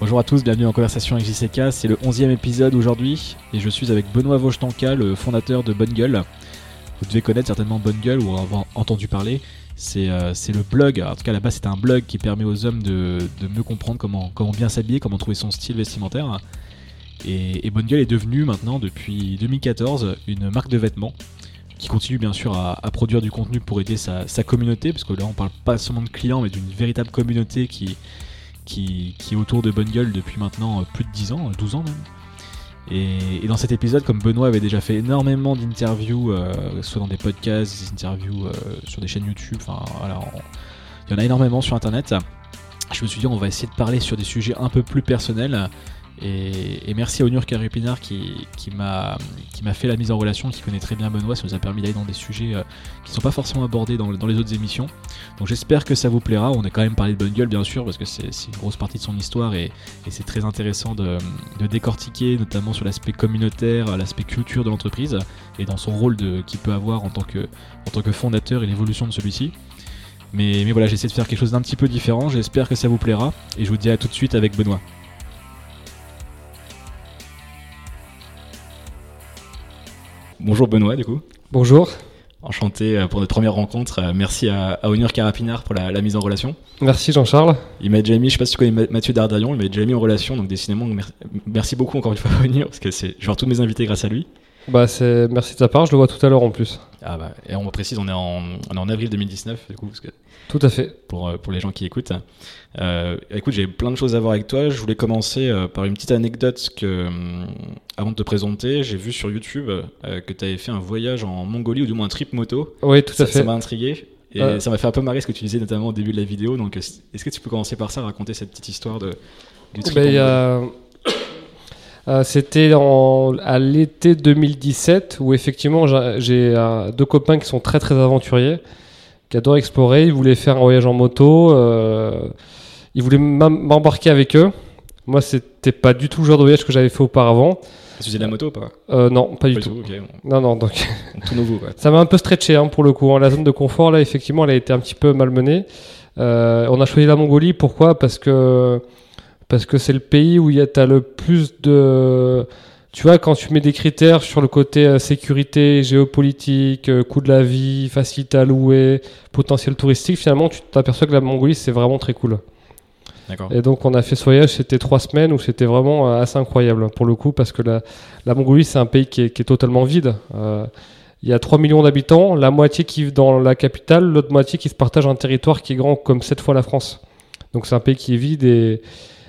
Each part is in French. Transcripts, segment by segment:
Bonjour à tous, bienvenue en conversation avec JCK. C'est le 11e épisode aujourd'hui et je suis avec Benoît Vauchetanka, le fondateur de Bonne Gueule. Vous devez connaître certainement Bonne Gueule ou avoir entendu parler. C'est euh, le blog, en tout cas là-bas c'est un blog qui permet aux hommes de, mieux comprendre comment, comment bien s'habiller, comment trouver son style vestimentaire. Et, Bonne Gueule est devenue maintenant depuis 2014 une marque de vêtements qui continue bien sûr à, à produire du contenu pour aider sa, sa communauté, parce que là on parle pas seulement de clients mais d'une véritable communauté qui, qui, est autour de Bonne Gueule depuis maintenant euh, plus de 10 ans, 12 ans même. Et, dans cet épisode, comme Benoît avait déjà fait énormément d'interviews, euh, soit dans des podcasts, des interviews euh, sur des chaînes YouTube, enfin voilà, il y en a énormément sur internet. Je me suis dit, on va essayer de parler sur des sujets un peu plus personnels. Et, merci à Onur Karupinard qui, qui m'a fait la mise en relation, qui connaît très bien Benoît, ça nous a permis d'aller dans des sujets euh, qui ne sont pas forcément abordés dans, les autres émissions. Donc j'espère que ça vous plaira. On a quand même parlé de Bonne Gueule, bien sûr, parce que c'est une grosse partie de son histoire et, c'est très intéressant de, décortiquer, notamment sur l'aspect communautaire, l'aspect culture de l'entreprise et dans son rôle qu'il peut avoir en tant que, en tant que fondateur et l'évolution de celui-ci. Mais, mais voilà, j'essaie de faire quelque chose d'un petit peu différent. J'espère que ça vous plaira et je vous dis à tout de suite avec Benoît. Bonjour Benoît, du coup. Bonjour, Enchanté euh, pour notre première rencontre. Euh, Merci à, à Onur Karapinard pour la, la mise en relation. merci Jean-Charles. Il m'a déjà mis, je sais pas si tu connais Ma- Mathieu Dardarion, il m'a déjà mis en relation, donc décidément, mer- merci beaucoup encore une fois à Onur, parce que c'est, je vais tous mes invités grâce à lui. Bah c'est merci de ta part, je le vois tout à l'heure en plus. Ah bah, et on précise, on est en, on est en avril 2019, du coup, parce que Tout à fait. pour, euh, pour les gens qui écoutent. Euh, écoute, j'ai plein de choses à voir avec toi. Je voulais commencer euh, par une petite anecdote que, avant de te présenter, j'ai vu sur YouTube que tu avais fait un voyage en Mongolie, ou du moins un trip moto. Oui, tout ça, à ça fait. m'a intrigué. Et Euh. ça m'a fait un peu marrer ce que tu disais notamment au début de la vidéo. Donc, est-ce que tu peux commencer par ça, raconter cette petite histoire de, du trip Ben, a- Euh, C'était à l'été 2017 où effectivement j'ai- euh, deux copains qui sont très très aventuriers, qui adorent explorer. Ils voulaient faire un voyage en moto. euh, ils voulaient m'em- m'embarquer avec eux. Moi, c'était pas du tout le genre de voyage que j'avais fait auparavant. Tu faisais de la moto ou pas? Euh, non, pas du Pas tout. ok. Non, non, donc Tout nouveau, quoi. Ça m'a un peu stretché hein, pour le coup. hein. La zone de confort, là, effectivement, elle a été un petit peu malmenée. Euh, on a choisi la Mongolie. Pourquoi? Parce que parce que c'est le pays où il y a t'as le plus de. Tu vois, quand tu mets des critères sur le côté euh, sécurité, géopolitique, euh, coût de la vie, facilité à louer, potentiel touristique, finalement, tu t'aperçois que la Mongolie, c'est vraiment très cool. Et donc, on a fait ce voyage, c'était trois semaines où c'était vraiment euh, assez incroyable pour le coup, parce que la, la Mongolie, c'est un pays qui est, qui est totalement vide. Il y a 3 millions d'habitants, la moitié qui vit dans la capitale, l'autre moitié qui se partage un territoire qui est grand comme 7 fois la France. Donc, c'est un pays qui est vide et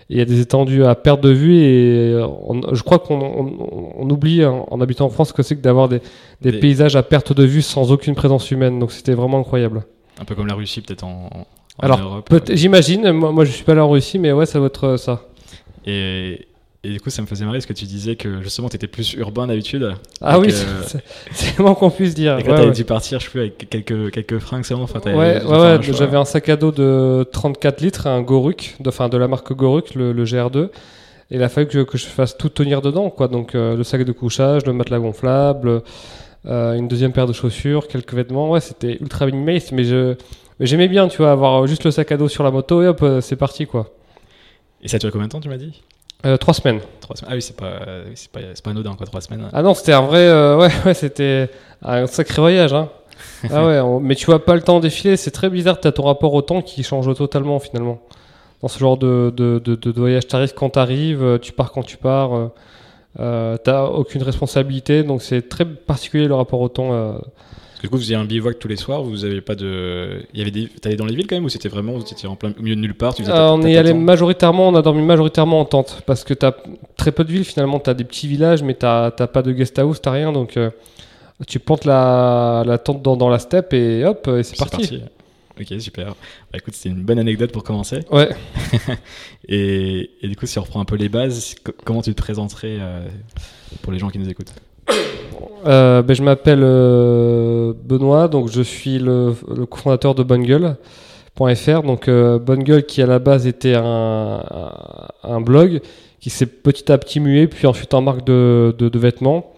il y a des étendues à perte de vue. Et euh, on- je crois qu'on on- on oublie en, en habitant en France ce que c'est que d'avoir des, des Des- paysages à perte de vue sans aucune présence humaine. Donc, c'était vraiment incroyable. Un peu comme la Russie, peut-être en, en Alors, Europe. Peut- J'imagine, moi, moi je suis pas là en Russie, mais ouais, ça va être euh, ça. Et, et du coup, ça me faisait marrer parce que tu disais que justement, tu étais plus urbain d'habitude. Ah oui, c'est c'est moins qu'on puisse dire. Et que Ouais, t'avais ouais. dû partir, je sais plus, avec quelques, quelques fringues seulement. Enfin, t'avais Ouais, ouais, j'avais un sac à dos de 34 litres, un Goruk, de, enfin de la marque Goruk, le, le GR2. Et il a fallu que je, que je fasse tout tenir dedans, quoi. Donc euh, le sac de couchage, le matelas gonflable, euh, une deuxième paire de chaussures, quelques vêtements. Ouais, c'était ultra minimaliste, mais je mais j'aimais bien, tu vois, avoir juste le sac à dos sur la moto et hop, euh, c'est parti, quoi. Et ça a duré combien de temps, tu m'as dit? Euh, trois semaines. Trois semaines. Ah oui, c'est pas, c'est pas, c'est pas anodin, quoi, trois semaines. Ah non, c'était un vrai. euh, ouais, ouais, c'était un sacré voyage. Hein. ah ouais, on- mais tu vois pas le temps défiler. C'est très bizarre. Tu as ton rapport au temps qui change totalement finalement. Dans ce genre de, de, de, de voyage, t'arrives quand t'arrives, euh, tu pars quand tu pars. Euh, euh, t'as aucune responsabilité. Donc c'est très particulier le rapport au temps. euh. Du coup, vous faisiez un bivouac tous les soirs, vous avez pas de. Il y avait des. T'allais dans les villes quand même ou c'était vraiment. Vous étiez en plein au milieu de nulle part tu Euh, on est allé majoritairement, on a dormi majoritairement en tente parce que t'as très peu de villes finalement. T'as des petits villages, mais t'as t'as pas de guest house, t'as rien. Donc euh, tu plantes la, la tente dans, dans la steppe et hop, et c'est parti. Ok, super. Bah, écoute, c'était une bonne anecdote pour commencer. Ouais. Et, et du coup, si on reprend un peu les bases, co- comment tu te présenterais euh, pour les gens qui nous écoutent? Euh, ben, je m'appelle euh, Benoît, donc je suis le, cofondateur de Bonne. Donc euh, qui à la base était un, blog qui s'est petit à petit mué, puis ensuite en marque de, vêtements.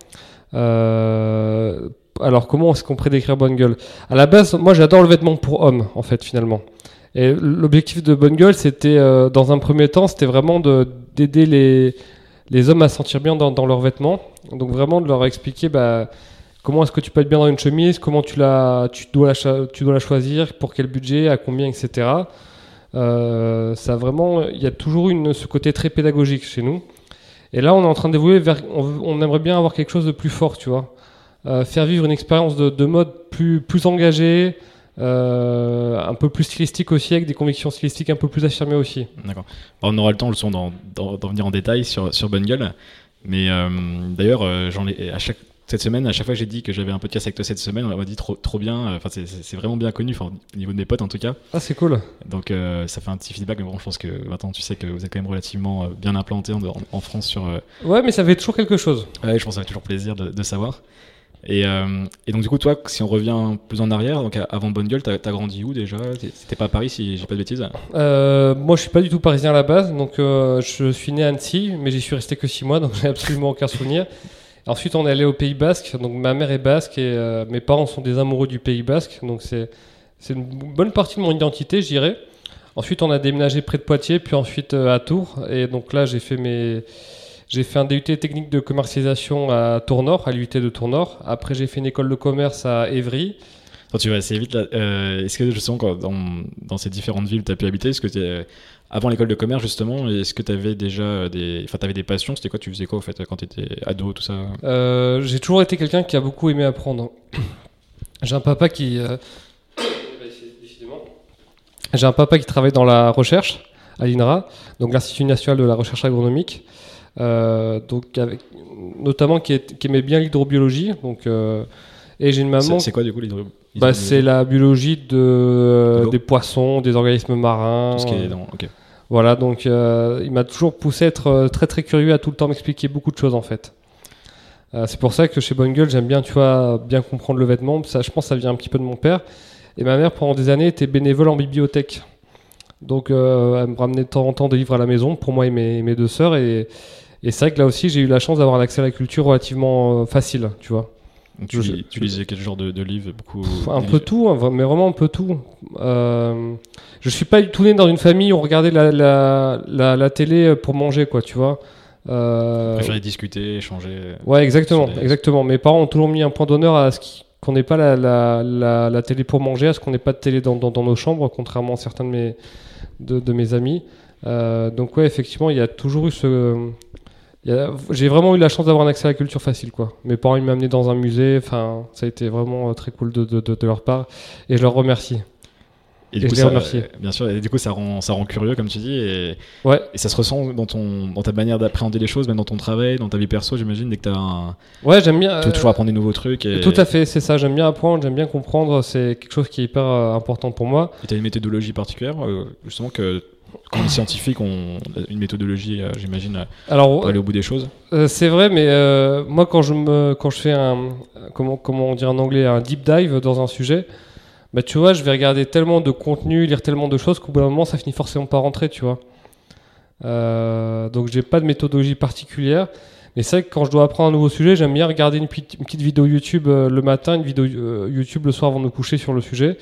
Euh, alors comment est-ce qu'on pourrait décrire Bonne Gueule À la base, moi j'adore le vêtement pour hommes en fait finalement. Et l'objectif de Bonne c'était dans un premier temps, c'était vraiment de d'aider les, les hommes à se sentir bien dans, leurs vêtements. Donc vraiment de leur expliquer bah, comment est-ce que tu peux être bien dans une chemise, comment tu, la, tu, dois la, tu dois la choisir, pour quel budget, à combien, etc. Euh, ça vraiment, il y a toujours une, ce côté très pédagogique chez nous. Et là, on est en train d'évoluer vers, on aimerait bien avoir quelque chose de plus fort, tu vois. Euh, faire vivre une expérience de, de mode plus, plus engagée, euh, un peu plus stylistique aussi, avec des convictions stylistiques un peu plus affirmées aussi. D'accord. Bon, on aura le temps, le son, d'en d'en- d'en venir en détail sur, sur Bungle. Mais euh, d'ailleurs, euh, j'en ai à chaque cette semaine, à chaque fois que j'ai dit que j'avais un podcast avec toi cette semaine, on m'a dit trop, trop bien. Enfin, c'est- vraiment bien connu, enfin, au niveau de mes potes en tout cas. Ah, c'est cool. Donc, ça fait un petit feedback. Mais bon, je pense que maintenant, tu sais que vous êtes quand même relativement bien implanté en, en- en France sur. Ouais, mais ça fait toujours quelque chose. Ouais, je pense que ça fait toujours plaisir de, de savoir. Et, euh, et donc, du coup, toi, si on revient plus en arrière, donc avant Bonne Gueule, t'as as grandi où déjà? C'était pas à Paris, si j'ai pas de bêtises? Euh, moi, je suis pas du tout parisien à la base, donc euh, je suis né à Annecy, mais j'y suis resté que 6 mois, donc j'ai absolument aucun souvenir. Ensuite, on est allé au Pays Basque, donc ma mère est basque et euh, mes parents sont des amoureux du Pays Basque, donc c'est une bonne partie de mon identité, je dirais. Ensuite, on a déménagé près de Poitiers, puis ensuite à Tours, et donc là, j'ai fait mes j'ai fait un DUT technique de commercialisation à Tournord, à l'UT de Tournord. Après, j'ai fait une école de commerce à Évry. Attends, tu vas assez vite là. Euh, est-ce que justement, quand, dans, dans ces différentes villes tu as pu habiter, est-ce que t'es- avant l'école de commerce justement, est-ce que tu avais déjà des, enfin, t'avais des passions? C'était quoi? Tu faisais quoi au fait quand tu étais ado, tout ça? Euh, j'ai toujours été quelqu'un qui a beaucoup aimé apprendre. J'ai un papa qui. euh, J'ai un papa qui travaille dans la recherche à l'INRA, donc l'Institut national de la recherche agronomique, euh, donc avec, notamment qui, est- qui aimait bien l'hydrobiologie. Donc, euh, et j'ai une maman. C'est quoi du coup Bah, l'hydro- c'est la biologie de, des poissons, des organismes marins. tout ce qui est dans. Ok. Voilà, donc euh, il m'a toujours poussé à être euh, très très curieux, à tout le temps m'expliquer beaucoup de choses en fait. Euh, c'est pour ça que chez Bonne Gueule, j'aime bien, tu vois, bien comprendre le vêtement. Ça, je pense que ça vient un petit peu de mon père. Et ma mère, pendant des années, était bénévole en bibliothèque. Donc euh, elle me ramenait de temps en temps des livres à la maison pour moi et mes, mes deux sœurs. Et, et c'est vrai que là aussi, j'ai eu la chance d'avoir un accès à la culture relativement euh, facile, tu vois. Tu, Je- tu lisais quel genre de, de livres Beaucoup. Pff, un peu tout, hein, mais vraiment un peu tout. Euh, je suis pas du tout né dans une famille où on regardait la, la, la, la télé pour manger, quoi, tu vois. Euh, discuter, échanger. ouais, exactement, exactement. Mes parents ont toujours mis un point d'honneur à ce qu'on n'ait pas la, la, la, la télé pour manger, à ce qu'on n'ait pas de télé dans, dans, dans nos chambres, contrairement à certains de mes, de, de mes amis. Euh, donc ouais, effectivement, il y a toujours eu ce... J'ai vraiment eu la chance d'avoir un accès à la culture facile, quoi. Mes parents, ils m'ont amené dans un musée, enfin, ça a été vraiment euh, très cool de, de, de, de leur part, et je leur remercie. Et Et du coup, je les ça, remercie. euh, bien sûr, et du coup, ça rend, ça rend curieux, comme tu dis, et, Ouais, et ça se ressent dans, ton, dans ta manière d'appréhender les choses, même dans ton travail, dans ta vie perso, j'imagine, dès que tu un... ouais, j'aime bien. tu veux toujours apprendre des nouveaux trucs. Et Tout à fait, c'est ça. J'aime bien apprendre, j'aime bien comprendre. C'est quelque chose qui est hyper euh, important pour moi. tu as une méthodologie particulière, justement, que quand les scientifiques ont une méthodologie, euh, j'imagine, euh, pour aller au bout des choses. Euh, c'est vrai, mais euh, moi, quand je, me, quand je fais un, comment, comment on dit en anglais, un deep dive dans un sujet, bah, tu vois, je vais regarder tellement de contenu, lire tellement de choses qu'au bout d'un moment, ça finit forcément par rentrer, tu vois. Euh, donc, j'ai pas de méthodologie particulière. Mais c'est vrai que quand je dois apprendre un nouveau sujet, j'aime bien regarder une, petite- une petite vidéo YouTube euh, le matin, une vidéo euh, YouTube le soir avant de me coucher sur le sujet.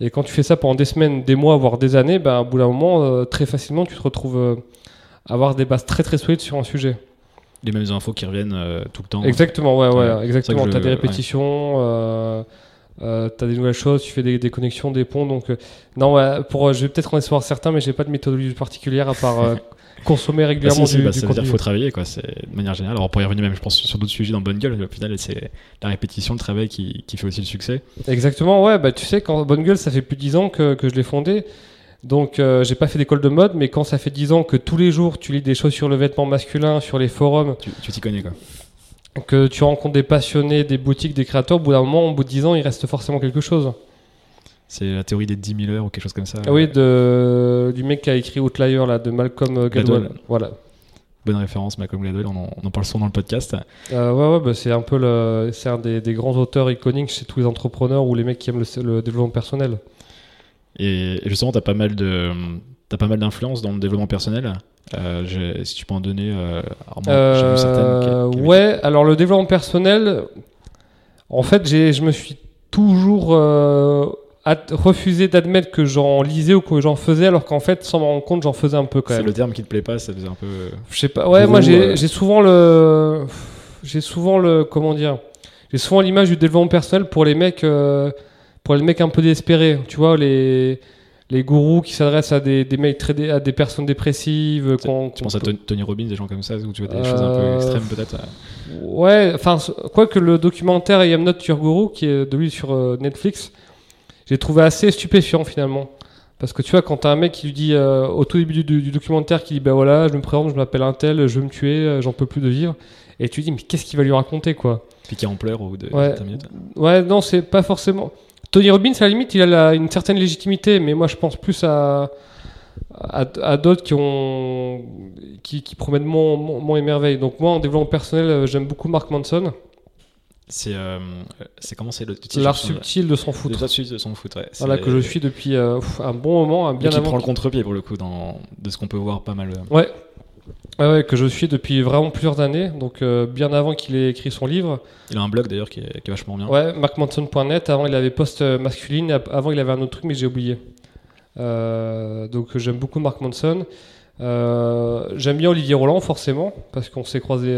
Et quand tu fais ça pendant des semaines, des mois, voire des années, ben, au bout d'un moment, euh, très facilement, tu te retrouves euh, à avoir des bases très très solides sur un sujet. Les mêmes infos qui reviennent euh, tout le temps. Exactement, ouais, ouais, exactement. vrai que des répétitions, euh, euh, t'as des nouvelles choses, tu fais des, des connexions, des ponts. Donc, euh, non, ouais, pour, euh, je vais peut-être en savoir certains, mais j'ai pas de méthodologie particulière à part euh, consommer Bah, régulièrement si, si, du, bah, du ça veut dire contenu. faut travailler, quoi. C'est de manière générale. Alors, on pourrait y revenir même, je pense, sur d'autres sujets dans Bonne Gueule. Au final, c'est la répétition, le travail qui, qui fait aussi le succès. Exactement, ouais, bah tu sais, quand Bonne Gueule, ça fait plus de 10 ans que, que je l'ai fondé. Donc, euh, j'ai pas fait d'école de mode, mais quand ça fait 10 ans que tous les jours tu lis des choses sur le vêtement masculin, sur les forums, Tu tu t'y connais, quoi. Que tu rencontres des passionnés, des boutiques, des créateurs, au bout d'un moment, au bout de 10 ans, il reste forcément quelque chose. C'est la théorie des 10 000 heures ou quelque chose comme ça. Ah oui, de, du mec qui a écrit Outlier, là, de Malcolm euh, Gladwell. Voilà. Bonne référence, Malcolm Gladwell. On en, on en parle souvent dans le podcast. Euh, ouais, ouais, bah, c'est un peu le, c'est un des, des grands auteurs iconiques chez tous les entrepreneurs ou les mecs qui aiment le, le développement personnel. Et, justement, tu as pas mal de. T'as pas mal d'influence dans le développement personnel. Euh, si tu peux en donner, euh, j'ai vu certaines qui- Euh, qui- ouais, alors le développement personnel, en fait, j'ai, je me suis toujours euh, refusé d'admettre que j'en lisais ou que j'en faisais, alors qu'en fait, sans m'en rendre compte, j'en faisais un peu quand C'est même. le terme qui te plaît pas, ça faisait un peu. euh, Je sais pas. Ouais, Gros, moi j'ai euh, j'ai souvent le, j'ai souvent le, comment dire, j'ai souvent l'image du développement personnel pour les mecs, euh, pour les mecs un peu désespérés. Tu vois les les gourous qui s'adressent à des, des mecs très à des personnes dépressives. Tu penses à peut- Tony Robbins, des gens comme ça, où tu vois des choses un peu Euh, extrêmes peut-être euh, Ouais, enfin, quoique le documentaire I Am Not Your Guru, qui est de lui sur euh, Netflix, j'ai trouvé assez stupéfiant finalement. Parce que tu vois, quand t'as un mec qui lui dit euh, au tout début du, du documentaire, qui dit bah voilà, je me présente, je m'appelle un tel, je veux me tuer, j'en peux plus de vivre, et tu dis mais qu'est-ce qu'il va lui raconter quoi? Piqué en pleurs au bout de Ouais. 20 minutes. Ouais, non, c'est pas forcément. Tony Robbins, à la limite, il a la- une certaine légitimité, mais moi je pense plus à, à, à d'autres qui, ont, qui, qui promettent mon, mon, mon émerveil. Donc moi, en développement personnel, euh, j'aime beaucoup Mark Manson. C'est euh, c'est comment c'est le titre? L'art subtil de s'en foutre. droit de s'en foutre, ouais. Voilà, que je suis depuis euh, un bon moment, et bien qui avant. prend le contre-pied pour le coup dans, de ce qu'on peut voir pas mal. euh. Ouais. Ouais, que je suis depuis vraiment plusieurs années, donc euh, bien avant qu'il ait écrit son livre. Il a un blog d'ailleurs qui, est qui est vachement bien. Ouais, markmanson.net. Avant, il avait post euh, masculine. Avant, il avait un autre truc, mais j'ai oublié. Euh, donc, j'aime beaucoup Mark Manson. Euh, j'aime bien Olivier Roland, forcément, parce qu'on s'est croisé,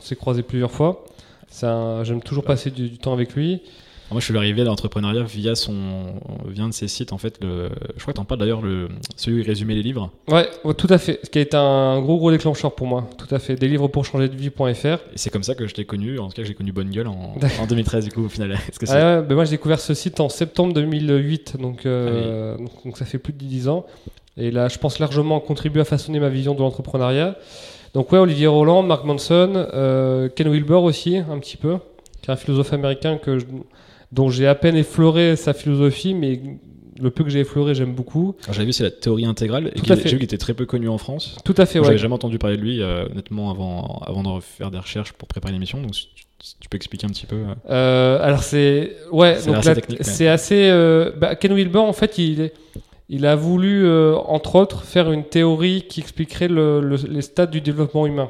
s'est croisé plusieurs fois. J'aime toujours passer du, du temps avec lui. Moi, je suis arrivé à l'entrepreneuriat via son, via un de ses sites en fait. Le, je crois que t'en parles d'ailleurs le celui où il résumait les livres. Ouais, tout à fait. Ce qui a été un gros, gros déclencheur pour moi. Tout à fait. Des livres pour changer de vie.fr. Et c'est comme ça que je t'ai connu. En tout cas, j'ai connu Bonne Gueule en, en 2013 du coup au final. Est-ce que c'est Ah ouais, ben moi j'ai découvert ce site en septembre 2008, donc, euh, donc, donc ça fait plus de 10 ans. Et là, je pense largement contribuer à façonner ma vision de l'entrepreneuriat. Donc ouais, Olivier Roland, Mark Manson, euh, Ken Wilber aussi, un petit peu, qui est un philosophe américain que je- dont j'ai à peine effleuré sa philosophie, mais le peu que j'ai effleuré, j'aime beaucoup. J'avais vu c'est la théorie intégrale j'ai vu qu'il était très peu connu en France. Tout à fait, ouais. J'avais jamais entendu parler de lui euh, honnêtement avant avant de faire des recherches pour préparer l'émission. Donc si tu, si tu peux expliquer un petit peu. euh. Euh, alors c'est ouais, C'est donc assez c'est assez. bah, Ken Wilber en fait, il il a voulu entre autres faire une théorie qui expliquerait le- le- les stades du développement humain.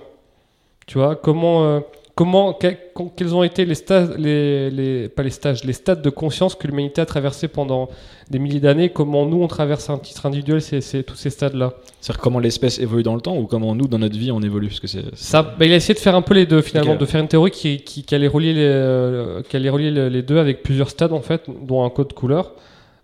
Tu vois comment comment que- que- quels ont été les stages les, les pas les stages les stades de conscience que l'humanité a traversé pendant des milliers d'années? Comment nous on traverse à un titre individuel c'est c'est tous ces stades là. C'est-à-dire comment l'espèce évolue dans le temps ou comment nous dans notre vie on évolue? Parce que c'est Ça, bah, il a essayé de faire un peu les deux finalement, de faire une théorie qui, qui, qui allait relier, les, euh, qui allait relier les, deux avec plusieurs stades en fait, dont un code couleur,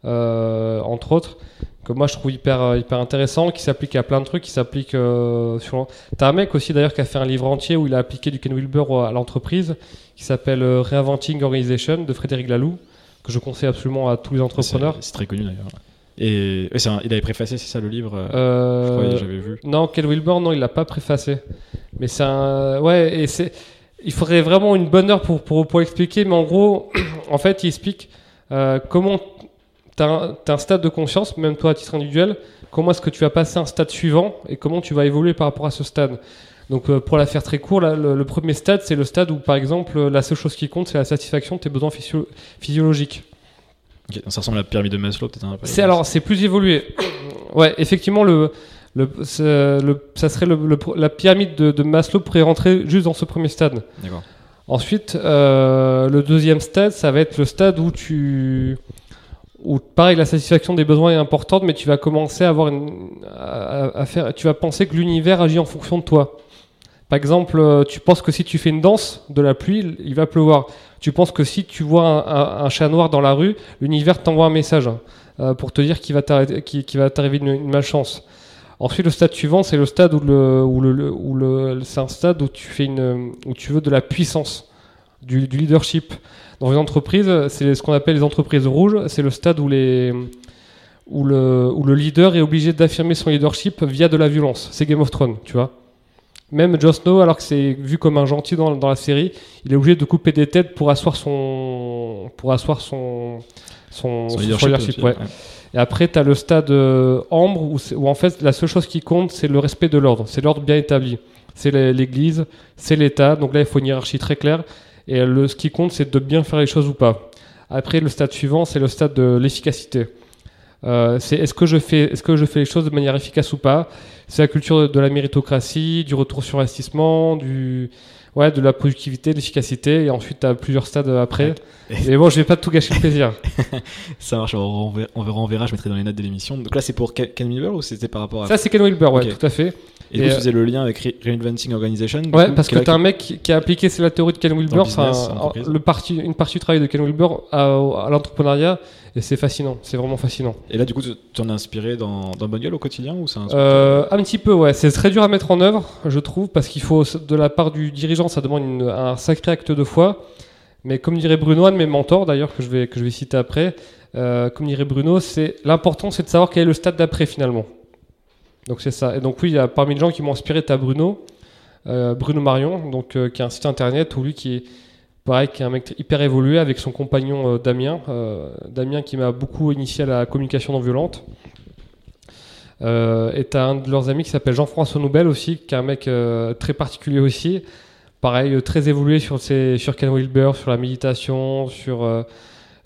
entre autres, que moi je trouve hyper, euh, hyper intéressant, qui s'applique à plein de trucs, qui s'applique euh, sur. T'as un mec aussi d'ailleurs qui a fait un livre entier où il a appliqué du Ken Wilber à l'entreprise, qui s'appelle euh, Reinventing Organization de Frédéric Laloux, que je conseille absolument à tous les entrepreneurs. c'est très connu d'ailleurs. Et c'est un- il avait préfacé c'est ça le livre. euh, Euh, j'avais vu. Non, Ken Wilber, non, il l'a pas préfacé. Mais c'est un. Ouais, et c'est. Il faudrait vraiment une bonne heure pour, pour, pour l'expliquer, mais en gros, en fait, il explique euh, comment. T'as un, un stade de conscience, même toi à titre individuel, comment est-ce que tu vas passer un stade suivant et comment tu vas évoluer par rapport à ce stade? Donc, euh, pour la faire très court, là, le, le premier stade, c'est le stade où, par exemple, la seule chose qui compte, c'est la satisfaction de tes besoins physio- physiologiques. Ça ressemble à la pyramide de Maslow peut-être peu. C'est alors c'est plus évolué. ouais, effectivement le le, ça serait la pyramide de, de Maslow pourrait rentrer juste dans ce premier stade. D'accord. Ensuite, euh, le deuxième stade, ça va être le stade où tu où pareil la satisfaction des besoins est importante, mais tu vas commencer à avoir à, faire, tu vas penser que l'univers agit en fonction de toi. Par exemple, euh, tu penses que si tu fais une danse de la pluie, il va pleuvoir. Tu penses que si tu vois un, chat noir dans la rue, l'univers t'envoie un message hein, euh, pour te dire qu'il va t'arriver une, malchance. Ensuite, le stade suivant, c'est le stade où le, où le, où le, c'est un stade où tu fais une, où tu veux de la puissance, du leadership. Dans une entreprise, c'est ce qu'on appelle les entreprises rouges. C'est le stade où les, où le, où le leader est obligé d'affirmer son leadership via de la violence. C'est Game of Thrones, tu vois. Même Jon Snow, alors que c'est vu comme un gentil dans, dans la série, il est obligé de couper des têtes pour asseoir son, pour asseoir son, son, Son son leadership, leadership, aussi, ouais. Et après, tu as le stade euh, ambre où, en fait la seule chose qui compte, c'est le respect de l'ordre. C'est l'ordre bien établi. C'est l'é- l'Église, c'est l'État. Donc là, il faut une hiérarchie très claire. Et le, ce qui compte, c'est de bien faire les choses ou pas. Après, le stade suivant, c'est le stade de l'efficacité. Euh, c'est est-ce que je fais est-ce que je fais les choses de manière efficace ou pas? C'est la culture de, de la méritocratie, du retour sur investissement, du Ouais, de la productivité, de l'efficacité, et ensuite tu as plusieurs stades après. Mais bon, je vais pas tout gâcher le plaisir. Ça marche, on verra, on je mettrai dans les notes de l'émission. Donc là, c'est pour Ken Wilber ou c'était par rapport à. Ça, c'est Ken Wilber, ouais, tout à fait. Et, et, euh, tu faisais le lien avec Re- Reinventing Organization Ouais, coup, parce que tu as un mec qui qui a appliqué la théorie de Ken Wilber, business, un- le parti, une partie du travail de Ken Wilber à, à l'entrepreneuriat, et c'est fascinant, c'est vraiment fascinant. Et là, du coup, tu en as inspiré dans, dans Bonne Gueule au quotidien ou un truc Euh, un petit peu, ouais. C'est très dur à mettre en œuvre, je trouve, parce qu'il faut, de la part du dirigeant, ça demande une- un sacré acte de foi. Mais comme dirait Bruno, un de mes mentors d'ailleurs, que je vais, que je vais citer après, euh, comme dirait Bruno, c'est l'important, c'est de savoir quel est le stade d'après finalement. Donc c'est ça. Et donc oui, il y a parmi les gens qui m'ont inspiré, t'as Bruno, euh, Bruno Marion, donc euh, qui a un site internet où lui qui est pareil, qui est un mec hyper évolué avec son compagnon euh, Damien, Damien qui m'a beaucoup initié à la communication non violente. Et t'as un de leurs amis qui s'appelle Jean-François Noubel aussi, qui est un mec très particulier aussi. Pareil, très évolué sur, ses, sur Ken Wilber, sur la méditation, sur,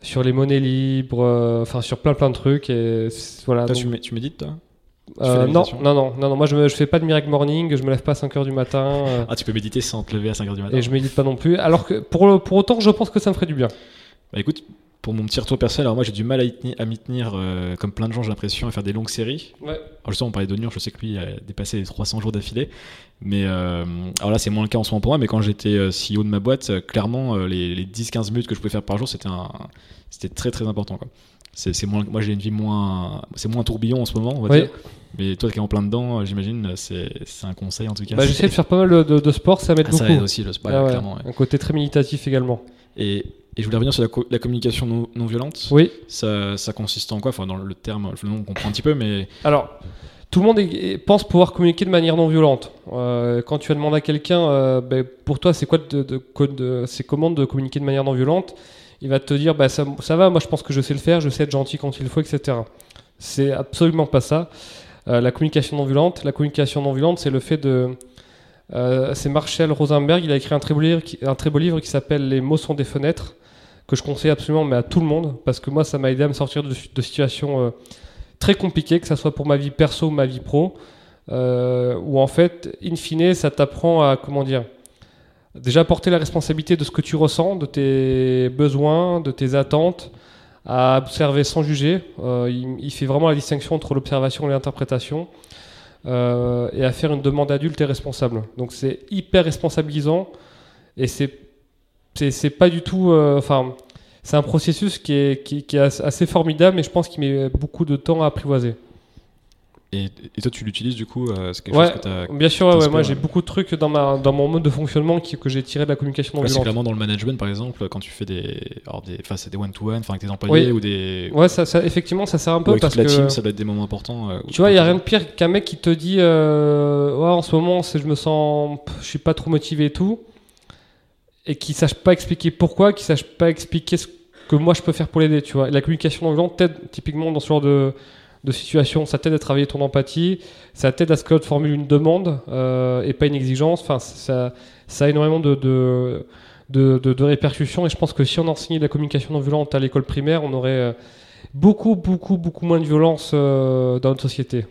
sur les monnaies libres, euh, enfin sur plein plein de trucs. Et voilà. Donc- tu, mé- tu médites, toi? tu euh, non, non, non, non, moi je, je fais pas de miracle morning, je me lève pas à 5h du matin. euh, Ah, tu peux méditer sans te lever à 5h du matin et je médite pas non plus. Alors que pour, le- pour autant, je pense que ça me ferait du bien. Bah écoute, pour mon petit retour personnel, alors moi j'ai du mal à, tenir- à m'y tenir, euh, comme plein de gens j'ai l'impression, à faire des longues séries. Ouais. Alors justement, on parlait d'Oignon, je sais que lui a dépassé les 300 jours d'affilée. Mais alors là, c'est moins le cas en ce moment pour moi, mais quand j'étais CEO de ma boîte, clairement, les, les 10-15 minutes que je pouvais faire par jour, c'était un, c'était très très important. Quoi. C'est, moins, moi j'ai une vie moins, c'est moins tourbillon en ce moment, on va Oui. dire. Mais toi qui es en plein dedans, j'imagine, c'est, un conseil en tout cas. Bah, J'essaie de faire pas mal de, sport, ça m'aide Ah, ça beaucoup. aide aussi le sport, Ah ouais, clairement. ouais. Un côté très méditatif également. Et, et je voulais revenir sur la, co- la communication non, non violente. Oui. Ça, ça consiste en quoi? Enfin, dans le terme, le nom, on comprend un petit peu, mais Alors, tout le monde est- pense pouvoir communiquer de manière non violente. Euh, quand tu vas demander à quelqu'un, euh, ben, pour toi, c'est quoi de, de, de- de- c'est comment de communiquer de manière non violente? Il va te dire, bah, ça, ça va, moi je pense que je sais le faire, je sais être gentil quand il faut, etc. C'est absolument pas ça. Euh, la communication non violente, la communication non violente, c'est le fait de. euh, c'est Marshall Rosenberg, il a écrit un très beau livre qui, s'appelle Les mots sont des fenêtres, que je conseille absolument mais à tout le monde, parce que moi ça m'a aidé à me sortir de, situations euh, très compliquées, que ce soit pour ma vie perso ou ma vie pro, où en fait, in fine, ça t'apprend à, comment dire, déjà porter la responsabilité de ce que tu ressens, de tes besoins, de tes attentes, à observer sans juger. Euh, il, fait vraiment la distinction entre l'observation et l'interprétation. euh, et à faire une demande adulte et responsable. Donc c'est hyper responsabilisant et c'est pas du tout. euh, Enfin, c'est un processus qui est, qui, est as- assez formidable, mais je pense qu'il met beaucoup de temps à apprivoiser. Et, et toi tu l'utilises du coup euh, C'est quelque Ouais, chose que t'as. bien sûr, ouais, moi j'ai ouais. beaucoup de trucs dans, ma, dans mon mode de fonctionnement qui, que j'ai tiré de la communication non Ouais, c'est clairement dans le management par exemple, quand tu fais des, alors des, c'est des one to one, enfin avec tes employés Oui. ou des, Ouais, ça, ça, effectivement, ça sert un peu avec parce toute la que. team, ça doit être des moments importants. euh, Tu vois, il n'y a rien de pire qu'un mec qui te dit euh, Ouais, en ce moment, je me sens. Je suis pas trop motivé et tout. Et qui sache pas expliquer pourquoi, qui sache pas expliquer ce que moi je peux faire pour l'aider, tu vois. La communication non violente t'aide typiquement dans ce genre de, de situation. Ça t'aide à travailler ton empathie, ça t'aide à ce que l'autre formule une demande euh, et pas une exigence. Ça, a énormément de. de de, répercussions et je pense que si on enseignait la communication non violente à l'école primaire, on aurait euh, beaucoup, beaucoup, beaucoup moins de violence euh, dans notre société.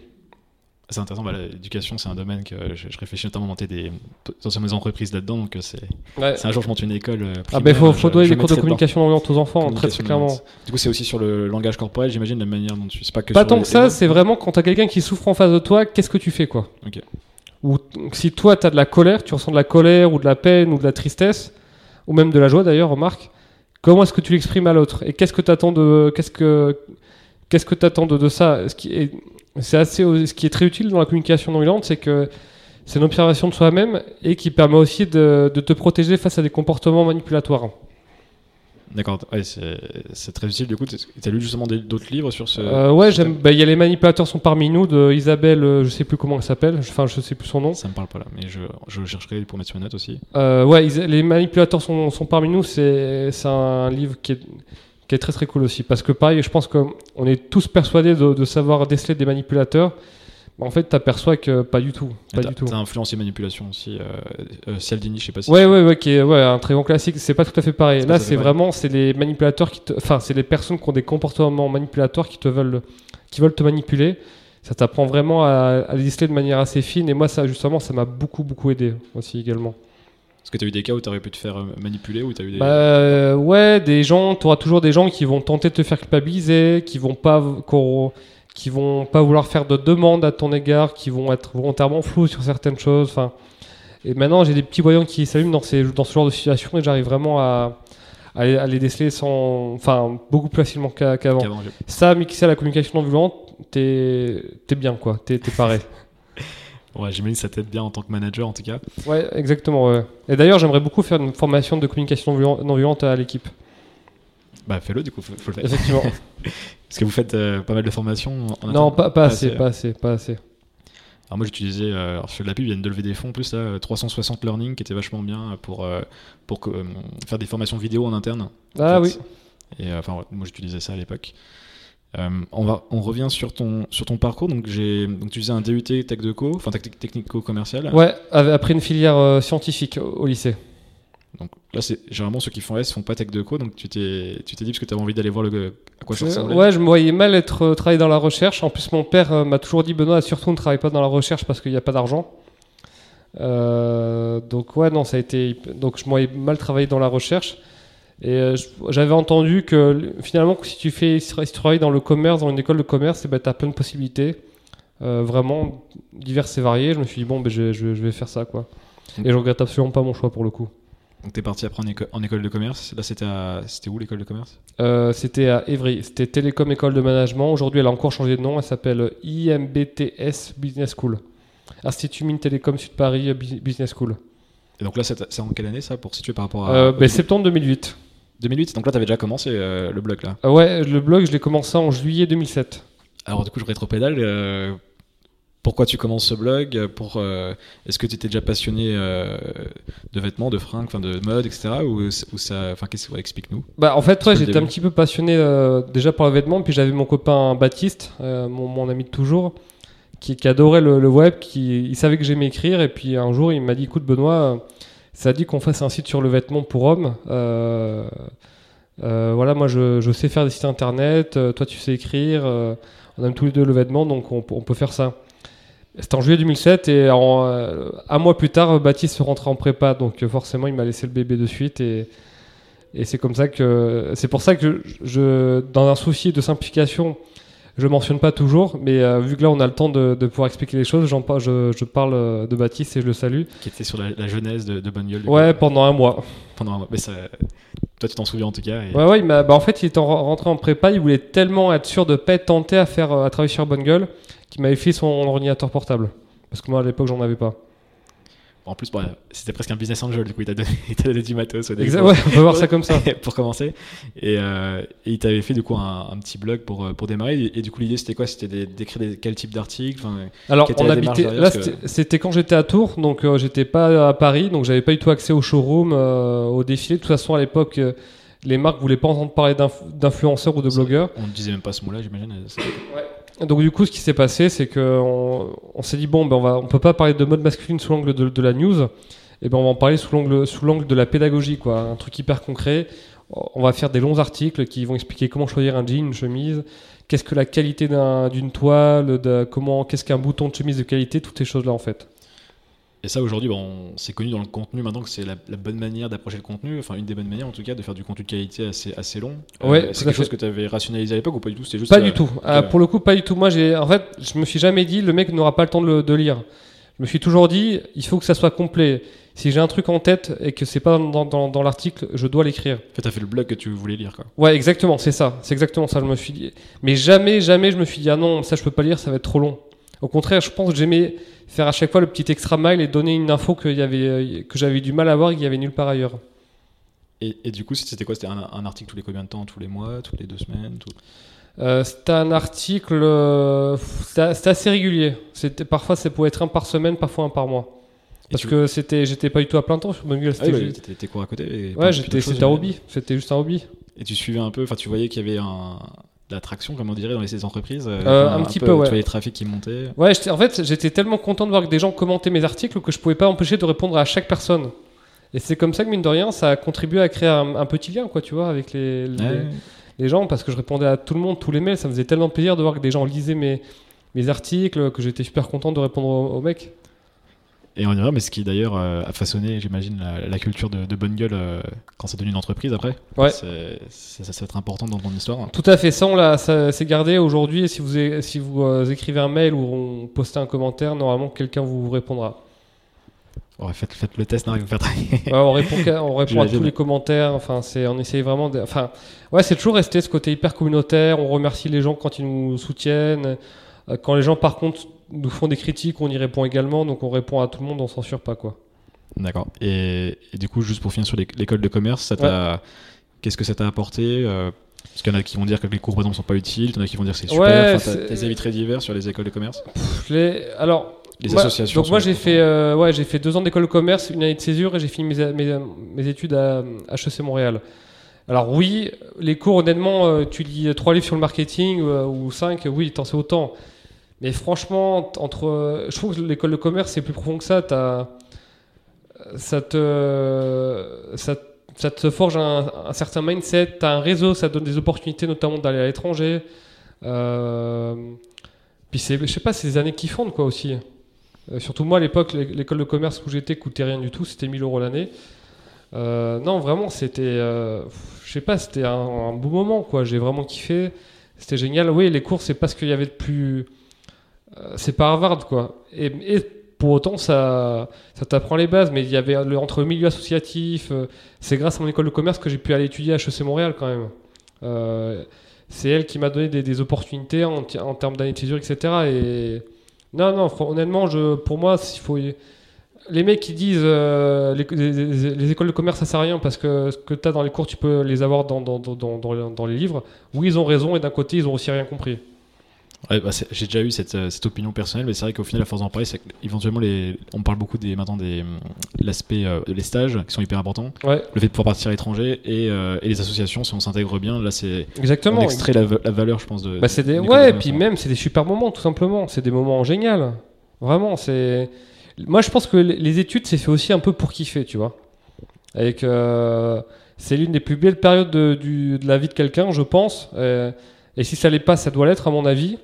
C'est intéressant, bah, l'éducation c'est un domaine que je, je réfléchis notamment à monter des, potentiellement des entreprises là-dedans, donc euh, c'est, Ouais. c'est un jour je monte une école. euh, Ah ben primaire, faut, je- faut donner je des cours de communication non violente aux enfants, très, très clairement. Du coup c'est aussi sur le langage corporel, j'imagine la manière dont tu, c'est pas que Pas tant que ça, c'est vraiment quand t'as quelqu'un qui souffre en face de toi, qu'est-ce que tu fais quoi? Ok. Ou si toi t'as de la colère, tu ressens de la colère ou de la peine ou de la tristesse, ou même de la joie d'ailleurs, remarque, comment est-ce que tu l'exprimes à l'autre? Et qu'est-ce que t'attends de qu'est-ce que qu'est-ce que t'attends de, de ça? C'est assez ce qui est très utile dans la communication non violente, c'est que c'est une observation de soi-même et qui permet aussi de, de te protéger face à des comportements manipulatoires. D'accord, ouais, c'est, très utile. Du coup, t'as t'as lu justement d'autres livres sur ce. Euh, ouais, bah, Il y a les manipulateurs sont parmi nous de Isabelle, euh, je sais plus comment elle s'appelle, enfin je sais plus son nom. Ça me parle pas là, mais je, je chercherai pour mettre sur mes notes aussi. Euh, ouais, Isa- les manipulateurs sont, sont parmi nous. C'est un livre qui est, qui est très très cool aussi parce que pareil, je pense qu'on est tous persuadés de, de savoir déceler des manipulateurs. Mais en fait, t'aperçois que pas du tout, pas du tout. t'as influence et manipulation aussi. Euh, euh, Cialdini, je sais pas si. Ouais, ouais, ouais, qui est ouais, un très grand classique. C'est pas tout à fait pareil. Là, c'est vraiment, c'est les manipulateurs qui te, enfin, c'est les personnes qui ont des comportements manipulateurs qui te veulent, qui veulent te manipuler. Ça t'apprend vraiment à, à les déceler de manière assez fine. Et moi, ça, justement, ça m'a beaucoup, beaucoup aidé aussi également. Est-ce que tu as eu des cas où tu aurais pu te faire euh, manipuler ou as eu des... Bah, euh, ouais, des gens, tu auras toujours des gens qui vont tenter de te faire culpabiliser, qui vont pas, qui vont pas vouloir faire de demandes à ton égard, qui vont être volontairement flous sur certaines choses. Enfin, et maintenant j'ai des petits voyants qui s'allument dans, ces, dans ce genre de situation et j'arrive vraiment à, à, les- à les déceler sans, enfin, beaucoup plus facilement qu'a- qu'avant. Ça, mixé à la communication non violente, t'es bien quoi, t'es t'es paré. Ouais, j'imagine que ça t'aide bien en tant que manager en tout cas. ouais, exactement. ouais. Et d'ailleurs, j'aimerais beaucoup faire une formation de communication non violente- non à l'équipe. Bah fais-le du coup, faut, faut le faire. Effectivement. Est-ce que vous faites euh, pas mal de formations en non, interne pas, pas assez, assez, pas assez, pas assez. Alors moi j'utilisais, euh, alors je fais de la pub, ils viennent de lever des fonds en plus là, euh, 360 Learning qui était vachement bien pour, euh, pour euh, faire des formations vidéo en interne. en Ah fait. oui. Et euh, enfin ouais, moi j'utilisais ça à l'époque. Euh, on, va, on revient sur ton, sur ton parcours. Donc, tu faisais un DUT Tech de Co, enfin technico-commercial. Ouais, après une filière euh, scientifique au, au lycée. Donc là, c'est généralement ceux qui font S font pas Tech de Co. Donc tu t'es, tu t'es dit parce que tu avais envie d'aller voir le, à quoi ça Je- ressemblait. ouais, je me voyais mal être euh, travailler dans la recherche. En plus, mon père euh, m'a toujours dit Benoît, surtout ne travaille pas dans la recherche parce qu'il n'y a pas d'argent. Euh, donc ouais, non, ça a été. Donc je me voyais mal travailler dans la recherche. Et euh, j'avais entendu que finalement, si tu fais, si tu travailles dans le commerce, dans une école de commerce, tu as plein de possibilités, euh, vraiment diverses et variées. Je me suis dit bon, ben, je, je- je vais faire ça quoi. Et je regrette absolument pas mon choix pour le coup. Donc t'es parti après en, éco- en école de commerce. Là, c'était, à- c'était où l'école de commerce? Euh, c'était à Évry, c'était Télécom École de Management. Aujourd'hui, elle a encore changé de nom, elle s'appelle IMBTS Business School. Institut Mines Télécom Sud Paris Bus- Business School. Et donc là, c'est, en quelle année ça pour situer par rapport à Euh, ben, septembre 2008. 2008. Donc là, t'avais déjà commencé euh, le blog là. Euh, ouais, le blog, je l'ai commencé en juillet 2007. Alors du coup, je rétropédale. euh, pourquoi tu commences ce blog? Pour, euh, Est-ce que tu étais déjà passionné euh, de vêtements, de fringues, enfin de mode, etc. Ou, ou ça, enfin, qu'est-ce que explique-nous Bah, en fait, ouais, j'étais un petit peu passionné déjà par le vêtement, puis j'avais mon copain Baptiste, mon, mon ami de toujours, qui, qui adorait le, le web, qui il savait que j'aimais écrire, et puis un jour il m'a dit écoute Benoît, ça dit qu'on fasse un site sur le vêtement pour hommes. Euh, euh, voilà, moi je, sais faire des sites internet, euh, toi tu sais écrire, on aime tous les deux le vêtement, donc on, peut- faire ça. C'était en juillet 2007 et un mois plus tard, Baptiste rentrait en prépa, donc forcément il m'a laissé le bébé de suite et, et c'est comme ça que c'est pour ça que je, dans un souci de simplification, je mentionne pas toujours, mais euh, vu que là on a le temps de, de pouvoir expliquer les choses, j'en je, je parle euh, de Baptiste et je le salue. Qui était sur la, la jeunesse de, de Bonne Gueule Ouais, coup, pendant un mois. pendant un mois. Mais ça, toi, tu t'en souviens en tout cas. et- Ouais, ouais, bah, en fait, il était en- rentré en prépa, il voulait tellement être sûr de pas être tenté à faire euh, à travailler sur Bonne Gueule qu'il m'avait fait son ordinateur portable. Parce que moi à l'époque j'en avais pas. En plus, bon, c'était presque un business angel. Du coup, il t'a donné, donné du matos Exact, ouais, on peut voir ça comme ça. pour commencer. Et, euh, et il t'avait fait du coup un, un petit blog pour, euh, pour démarrer. Et, et du coup, l'idée c'était quoi? C'était d'écrire quel type d'article Alors, on habitait. Là, que- c'était- quand j'étais à Tours, donc euh, j'étais pas à Paris, donc j'avais pas du tout accès au showroom, euh, au défilé. De toute façon, à l'époque, les marques voulaient pas entendre parler d'inf- d'influenceurs ou de blogueurs. On ne disait même pas ce mot-là, j'imagine. c'est- Donc du coup, ce qui s'est passé, c'est que on, s'est dit bon, ben on va, on peut pas parler de mode masculine sous l'angle de, la news. Et ben on va en parler sous l'angle, sous l'angle de la pédagogie, quoi. Un truc hyper concret. On va faire des longs articles qui vont expliquer comment choisir un jean, une chemise, qu'est-ce que la qualité d'un- d'une toile, de, comment, qu'est-ce qu'un bouton de chemise de qualité, toutes ces choses-là en fait. Et ça, aujourd'hui, bon, c'est connu dans le contenu maintenant que c'est la, la bonne manière d'approcher le contenu, enfin une des bonnes manières en tout cas, de faire du contenu de qualité assez, assez long. Euh, Ouais, c'est quelque chose que tu avais rationalisé à l'époque ou pas du tout? Juste. Pas du tout. Ah, pour le coup, pas du tout. Moi, j'ai, en fait, je me suis jamais dit le mec n'aura pas le temps de, le- de lire. Je me suis toujours dit il faut que ça soit complet. Si j'ai un truc en tête et que c'est pas dans, dans- dans l'article, je dois l'écrire. En fait, t'as fait le blog que tu voulais lire, quoi. Ouais, exactement, c'est ça. C'est exactement ça. Je me suis dit. Mais jamais, jamais, je me suis dit ah non, ça je peux pas lire, ça va être trop long. Au contraire, je pense que j'aimais faire à chaque fois le petit extra mile et donner une info qu'il y avait, euh, que j'avais du mal à voir et qu'il y avait nulle part ailleurs. Et, et du coup, c'était quoi? C'était un, un article tous les combien de temps? Tous les mois? Toutes les deux semaines? Tout... Euh, c'était un article, euh, c'était c'était assez régulier. C'était parfois ça pouvait être un par semaine, parfois un par mois. Et Parce que c'était, j'étais pas du tout à plein temps sur Gueule. Ah C'était oui, juste- t'étais- cours à côté. ouais, j'étais, c'était un hobby. C'était juste un hobby. Et tu suivais un peu, enfin, tu voyais qu'il y avait un, la traction, comme on dirait, dans les ces entreprises. euh, Euh, un petit peu, ouais. Tu voyais le trafic qui montait. Ouais, en fait, j'étais tellement content de voir que des gens commentaient mes articles que je pouvais pas empêcher de répondre à chaque personne. Et c'est comme ça que mine de rien, ça a contribué à créer un, un petit lien, quoi, tu vois, avec les, les, Ouais. les gens, parce que je répondais à tout le monde, tous les mails. Ça me faisait tellement plaisir de voir que des gens lisaient mes, mes articles, que j'étais super content de répondre aux, aux mecs. Et on dirait, mais ce qui d'ailleurs euh, a façonné, j'imagine, la, la culture de, de Bonne Gueule euh, quand c'est devenu une entreprise après. Ouais. C'est- c'est- ça, ça va être important dans ton histoire. Tout à fait, ça, on l'a- ça c'est gardé aujourd'hui. Si vous, é- si vous euh, écrivez un mail ou on postez un commentaire, normalement quelqu'un vous répondra. Ouais, faites, faites le test, n'arrive vous faire. Ouais, on répond, qu'à- on répond à tous les commentaires. Enfin, c'est, on essaye vraiment. De, enfin, ouais, c'est toujours resté ce côté hyper communautaire. On remercie les gens quand ils nous soutiennent. Quand les gens, par contre, nous font des critiques, on y répond également. Donc, on répond à tout le monde, on censure pas quoi. D'accord. Et, et du coup, juste pour finir sur l'é- l'école de commerce, ça qu'est-ce que ça t'a apporté euh, Parce qu'il y en a qui vont dire que les cours, par exemple, sont pas utiles, il y en a qui vont dire que c'est super. Ouais, Enfin, des avis très divers sur les écoles de commerce. Pff, les- alors, Les associations. Donc moi j'ai fait, euh, ouais, j'ai fait deux ans d'école de commerce, une année de césure et j'ai fini mes, mes, mes études à HEC Montréal. Alors oui, les cours honnêtement, euh, tu lis trois livres sur le marketing euh, ou cinq, oui, t'en sais autant. Mais franchement, entre, je trouve que l'école de commerce c'est plus profond que ça. T'as, ça te, ça, te forge un, certain mindset. T'as un réseau, ça donne des opportunités, notamment d'aller à l'étranger. Euh, puis je sais pas, c'est des années qui fondent quoi aussi. Euh, surtout moi à l'époque, l'é- l'école de commerce où j'étais coûtait rien du tout, c'était 1000 euros l'année. Euh, non, vraiment, c'était, euh, je sais pas, c'était un, un beau moment quoi. J'ai vraiment kiffé, c'était génial. Oui, les cours, c'est pas ce qu'il y avait de plus, c'est pas Harvard quoi. Et, pour autant, ça, ça t'apprend les bases. Mais il y avait le, entre milieu associatif, euh, c'est grâce à mon école de commerce que j'ai pu aller étudier à HEC Montréal quand même. Euh, c'est elle qui m'a donné des, opportunités en, termes d'année de césure, etc. Et non, non, honnêtement, je, pour moi, s'il faut. Les mecs qui disent euh, les, les- les écoles de commerce ça sert à rien parce que ce que tu as dans les cours tu peux les avoir dans, dans, dans- dans les livres, oui ils ont raison et d'un côté ils ont aussi rien compris. Ouais, bah, j'ai déjà eu cette, euh, cette opinion personnelle, mais c'est vrai qu'au final, à force d'en parler, c'est éventuellement les, on parle beaucoup des maintenant des hum, l'aspect euh, des stages qui sont hyper importants, Ouais, le fait de pouvoir partir à l'étranger et, euh, et les associations si on s'intègre bien. Là, c'est exactement. on extrait la, va- la valeur, je pense. De, Bah, c'est des... Ouais, et puis même, c'est des super moments, tout simplement. C'est des moments géniaux. Vraiment, c'est. Moi, je pense que les les études, c'est fait aussi un peu pour kiffer, tu vois. Avec. euh, C'est l'une des plus belles périodes de, du- de la vie de quelqu'un, je pense. Euh, Et si ça l'est pas, ça doit l'être, à mon avis.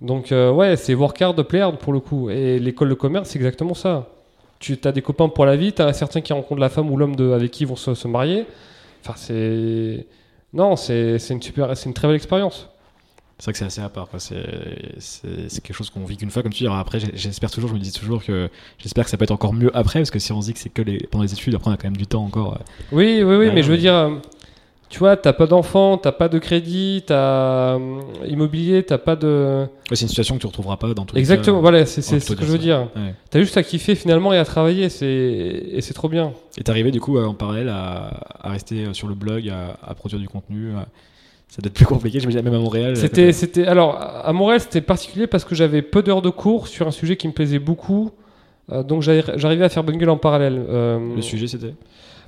Donc, euh, ouais, c'est work hard, play hard pour le coup. Et l'école de commerce, c'est exactement ça. Tu as des copains pour la vie, tu as certains qui rencontrent la femme ou l'homme avec qui ils vont se, se marier. Enfin, c'est. Non, c'est une super, c'est une très belle expérience. C'est vrai que c'est assez à part. C'est quelque chose qu'on vit qu'une fois, comme tu dis. Alors après, j'espère toujours, je me dis toujours que j'espère que ça peut être encore mieux après, parce que si on se dit que c'est que les, pendant les études, après on a quand même du temps encore. euh. Oui, oui, oui, mais je veux dire, euh, tu vois, t'as pas d'enfant, t'as pas de crédit, t'as euh, immobilier, t'as pas de. Ouais, c'est une situation que tu retrouveras pas dans tous les Exactement, cas. voilà, c'est ce que je veux dire. Ouais. T'as juste à kiffer finalement et à travailler, c'est et c'est trop bien. Et t'es arrivé du coup en parallèle à, à rester euh, sur le blog, à, à produire du contenu. euh. Ça doit être plus compliqué, je me disais même à Montréal. C'était, c'était, alors à Montréal, c'était particulier parce que j'avais peu d'heures de cours sur un sujet qui me plaisait beaucoup, euh, donc j'arri- j'arrivais à faire bonne gueule en parallèle. Euh, Le sujet c'était?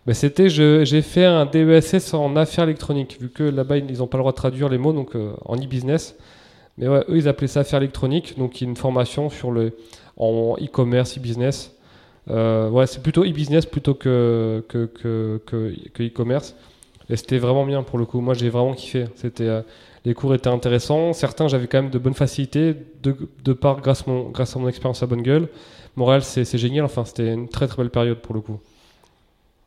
Bah, c'était, j'ai fait un DESS en affaires électroniques, vu que là-bas ils n'ont pas le droit de traduire les mots, donc euh, en e-business. Mais eux ils appelaient ça affaires électroniques, donc une formation sur le en e-commerce, e-business. Euh, c'est plutôt e-business plutôt que que que e-commerce. Et c'était vraiment bien pour le coup. Moi j'ai vraiment kiffé. C'était euh, les cours étaient intéressants. Certains j'avais quand même de bonnes facilités de, de part grâce mon grâce à mon expérience à Bonne Gueule. Montréal c'est génial. Enfin c'était une très très belle période pour le coup.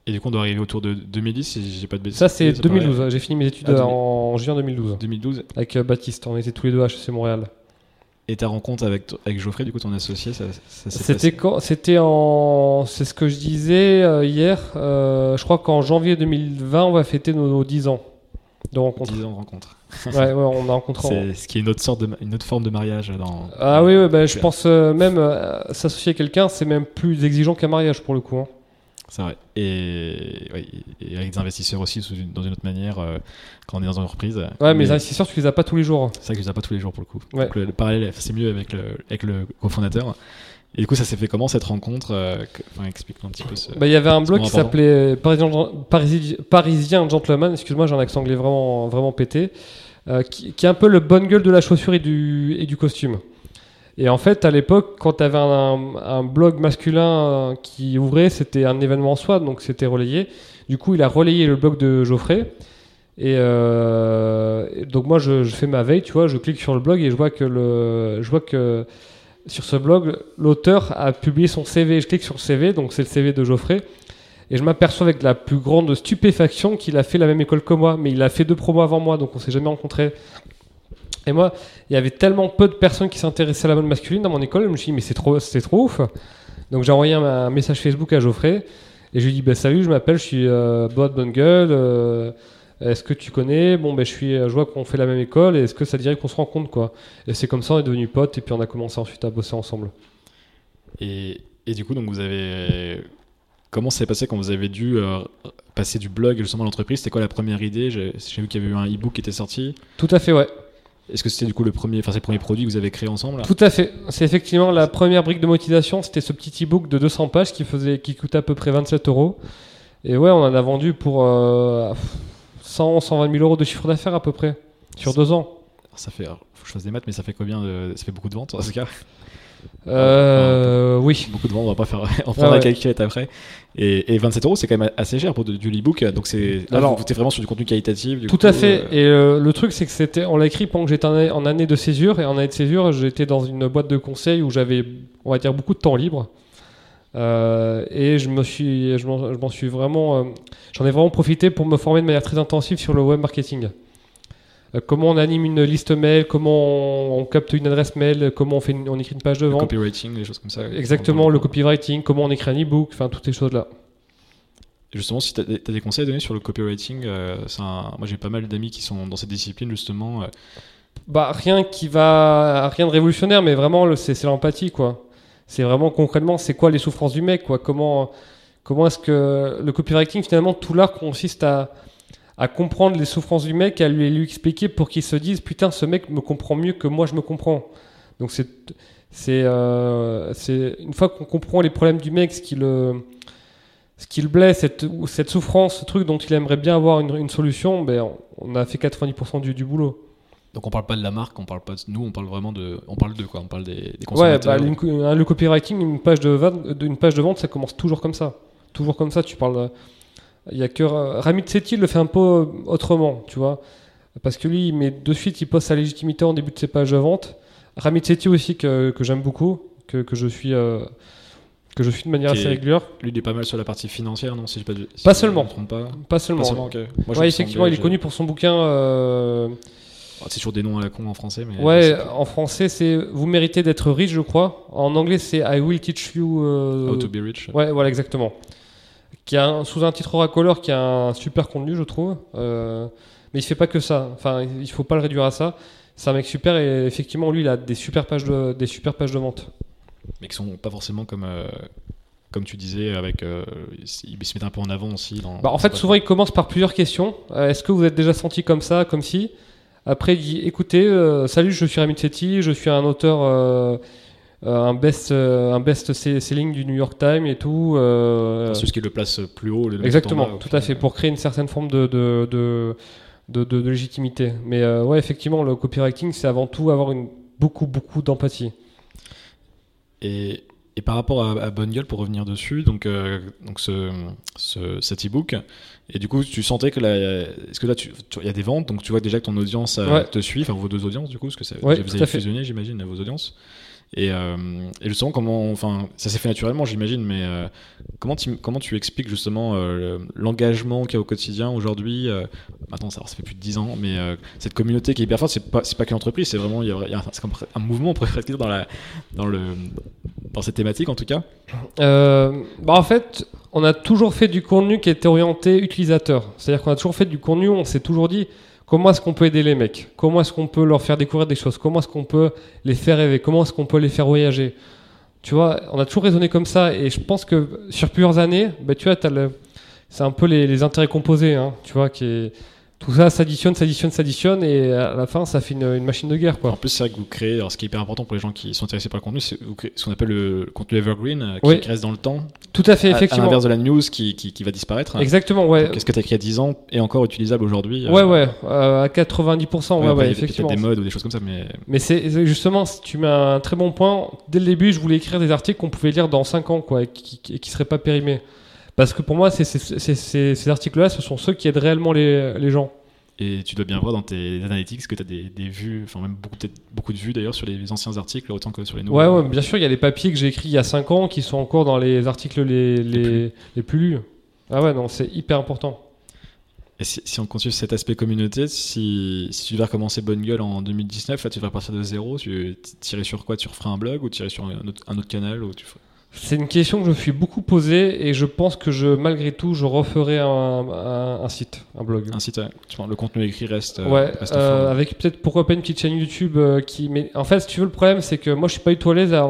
Et du coup, on doit arriver autour de 2010, si j'ai pas de bêtises. Ça, c'est pareil. 2012. J'ai fini mes études Ah, 2000. en juin 2012 2012. avec euh, Baptiste. On était tous les deux à HEC Montréal. Et ta rencontre avec, avec Geoffrey, du coup, ton associé, ça, ça C'était C'était en. C'est ce que je disais euh, hier. euh, je crois qu'en janvier 2020, on va fêter nos, nos 10 ans de rencontre. 10 ans de rencontre. ouais, ouais, on a rencontré. en- C'est ce qui est une autre sorte de, une autre forme de mariage dans. Ah oui, ouais, bah, je pense même s'associer à quelqu'un, c'est même plus exigeant qu'un mariage pour le coup. hein. C'est vrai. Et, ouais, et avec des investisseurs aussi, sous une- dans une autre manière, euh, quand on est dans une reprise. Ouais, mais les investisseurs, tu les as pas tous les jours. C'est vrai que je les ai pas tous les jours pour le coup. Ouais. Donc le, le parallèle, c'est mieux avec le, avec le cofondateur. Et du coup, ça s'est fait comment cette rencontre euh, enfin, Explique-nous un petit peu ce. Bah, Il y avait un blog qui s'appelait Parisien, Parisi- Parisien Gentleman, excuse-moi, j'ai un accent anglais vraiment, vraiment pété, euh, qui, qui est un peu le bonne gueule de la chaussure et du, et du costume. Et en fait, à l'époque, quand tu avais un, un blog masculin qui ouvrait, c'était un événement en soi, donc c'était relayé. Du coup, il a relayé le blog de Geoffrey. Et, euh, donc moi, je, je fais ma veille, tu vois, je clique sur le blog et je vois que le, je vois que sur ce blog, l'auteur a publié son CV. Je clique sur le CV, donc c'est le CV de Geoffrey. Et je m'aperçois avec la plus grande stupéfaction qu'il a fait la même école que moi, mais il a fait deux promos avant moi, donc on s'est jamais rencontrés. Et moi, il y avait tellement peu de personnes qui s'intéressaient à la mode masculine dans mon école, je me suis dit, mais c'est trop, c'est trop ouf. Donc j'ai envoyé un, message Facebook à Geoffrey, et je lui ai dit, bah, salut, je m'appelle, je suis euh, Bot Bonne Gueule, euh, est-ce que tu connais? Bon, ben, je, suis, je vois qu'on fait la même école, et est-ce que ça dirait qu'on se rencontre, quoi? Et c'est comme ça, on est devenus potes, et puis on a commencé ensuite à bosser ensemble. Et, et du coup, donc vous avez Comment ça s'est passé quand vous avez dû euh, passer du blog justement à l'entreprise? C'était quoi la première idée? J'ai vu qu'il y avait eu un e-book qui était sorti. Tout à fait, ouais. Est-ce que c'était du coup le premier, enfin, le premier produit que vous avez créé ensemble Tout à fait. C'est effectivement la première brique de motivation. C'était ce petit e-book de 200 pages qui faisait, qui coûtait à peu près 27 euros. Et ouais, on en a vendu pour 100, 120 000 euros de chiffre d'affaires à peu près sur deux ans. Ça fait, faut que je fasse des maths, mais ça fait combien Ça fait beaucoup de ventes en ce cas? Euh, oui. Beaucoup de ventes, on va pas faire. on fera la calculette après. Et, 27 euros, c'est quand même assez cher pour du e-book. Donc c'est. Alors, vous êtes vraiment sur du contenu qualitatif. tout à fait. Euh, et euh, le truc, c'est que c'était, on l'a écrit pendant que j'étais en, année de césure. Et en année de césure, j'étais dans une boîte de conseil où j'avais, on va dire, beaucoup de temps libre. et je me suis, je m'en suis vraiment, j'en ai vraiment profité pour me former de manière très intensive sur le web marketing. Euh, comment on anime une liste mail, comment on, capte une adresse mail, comment on, fait on écrit une page de vente. Le copywriting, les choses comme ça. Exactement, le copywriting, comment on écrit un e-book, enfin toutes ces choses-là. Justement, si tu as, des conseils à donner sur le copywriting, euh, moi j'ai pas mal d'amis qui sont dans cette discipline justement. Euh. Bah, rien qui va, rien de révolutionnaire, mais vraiment c'est l'empathie quoi. C'est vraiment concrètement, c'est quoi les souffrances du mec quoi? Comment, comment est-ce que le copywriting finalement tout l'art consiste à à comprendre les souffrances du mec, à lui, lui expliquer pour qu'il se dise putain, ce mec me comprend mieux que moi je me comprends. Donc c'est c'est euh, une fois qu'on comprend les problèmes du mec, ce qui le ce qui le blesse, cette, cette souffrance, ce truc dont il aimerait bien avoir une, une solution, ben on a fait 90% du, du boulot. Donc on parle pas de la marque, on parle pas de nous, on parle vraiment de, on parle de quoi? On parle des, des consommateurs. Ouais, bah, le copywriting, une page de vente, une page de vente, ça commence toujours comme ça, toujours comme ça. Tu parles il y a que Ramit Sethi le fait un peu autrement, tu vois. Parce que lui, il met de suite, il pose sa légitimité en début de ses pages de vente. Ramit Sethi aussi, que, que j'aime beaucoup, que, que, je suis. Euh, que je suis de manière assez régulière. Lui, il est pas mal sur la partie financière, non si pas, pas, seulement. pas. pas. seulement. ouais, effectivement, il est connu pour son bouquin. Euh... Oh, c'est toujours des noms à la con en français. Mais ouais, en français, c'est Vous méritez d'être riche, je crois. En anglais, c'est I will teach you. Euh... How to be rich. Ouais, voilà, exactement qui a sous un titre oracoleur qui a un super contenu, je trouve. Euh, mais il fait pas que ça. Enfin, il faut pas le réduire à ça. C'est un mec super et effectivement, lui, il a des super pages de, des super pages de vente. Mais qui sont pas forcément comme. Euh, comme tu disais, avec, euh, il se met un peu en avant aussi. Dans, bah, en fait, souvent, il commence par plusieurs questions. Est-ce que vous êtes déjà senti comme ça, comme si? Après, il dit écoutez, salut, je suis Rami Tsetti, je suis un auteur un best euh, un best selling du New York Times et tout. Euh, c'est ce qui le place plus haut. exactement, tout à fait, pour créer une certaine forme de, de, de, de, légitimité. Mais ouais, effectivement, le copywriting, c'est avant tout avoir une, beaucoup, beaucoup d'empathie. Et, et, par rapport à, à Bonne Gueule, pour revenir dessus, donc, donc ce, ce, cet e-book, et du coup, tu sentais que là, est-ce que là, il y a des ventes, donc tu vois déjà que ton audience te suit, enfin vos deux audiences, du coup, parce que ça, vous avez fusionné, j'imagine, vos audiences. Et, euh, et, justement, comment, enfin, ça s'est fait naturellement, j'imagine, mais euh, comment, comment tu expliques justement euh, l'engagement qu'il y a au quotidien aujourd'hui Maintenant, ça, ça fait plus de 10 ans, mais cette communauté qui est hyper forte, c'est pas, pas qu'une entreprise, c'est vraiment y a, un, mouvement, on pourrait dire, dans, la, dans, le, dans cette thématique en tout cas. bah en fait, on a toujours fait du contenu qui était orienté utilisateur. C'est-à-dire qu'on a toujours fait du contenu, on s'est toujours dit Comment est-ce qu'on peut aider les mecs? Comment est-ce qu'on peut leur faire découvrir des choses? Comment est-ce qu'on peut les faire rêver? Comment est-ce qu'on peut les faire voyager? Tu vois, on a toujours raisonné comme ça et je pense que sur plusieurs années, bah, tu vois, c'est un peu les, intérêts composés, hein, tu vois, qui est tout ça s'additionne, s'additionne, s'additionne, et à la fin, ça fait une, machine de guerre. Quoi. En plus, c'est vrai que vous créez, alors ce qui est hyper important pour les gens qui sont intéressés par le contenu, c'est ce qu'on appelle le contenu evergreen, euh, qui reste dans le temps. Tout à fait, effectivement. À, l'inverse de la news qui, qui, va disparaître. Exactement, ouais. Qu'est-ce que tu as écrit il y a 10 ans est encore utilisable aujourd'hui euh, Ouais, ouais, euh, à 90%, ouais, ouais, effectivement. des modes ou des choses comme ça, mais. Mais c'est justement, tu mets un très bon point. Dès le début, je voulais écrire des articles qu'on pouvait lire dans 5 ans, quoi, et qui, ne seraient pas périmés. Parce que pour moi, ces articles-là, ce sont ceux qui aident réellement les, les gens. Et tu dois bien voir dans tes analytics que tu as des, des vues, enfin même beaucoup, de vues d'ailleurs sur les anciens articles autant que sur les nouveaux. Ouais, ouais, bien sûr, il y a les papiers que j'ai écrits il y a 5 ans qui sont encore dans les articles les, les, les plus lus. Ah ouais, non, c'est hyper important. Et si, si on continue cet aspect communauté, si, si tu devais recommencer Bonne Gueule en 2019, là tu devrais partir de zéro, tu tirais sur quoi? Tu referais un blog ou irais sur un autre, un autre canal ou tu ferais- C'est une question que je me suis beaucoup posée et je pense que je, malgré tout, je referai un, un- un site, un blog. un site, ouais. Tu vois, le contenu écrit reste, euh, Ouais, reste euh, avec peut-être pourquoi pas une petite chaîne YouTube euh, qui. Mais en fait, si tu veux, le problème, c'est que moi, je suis pas du tout à l'aise. à-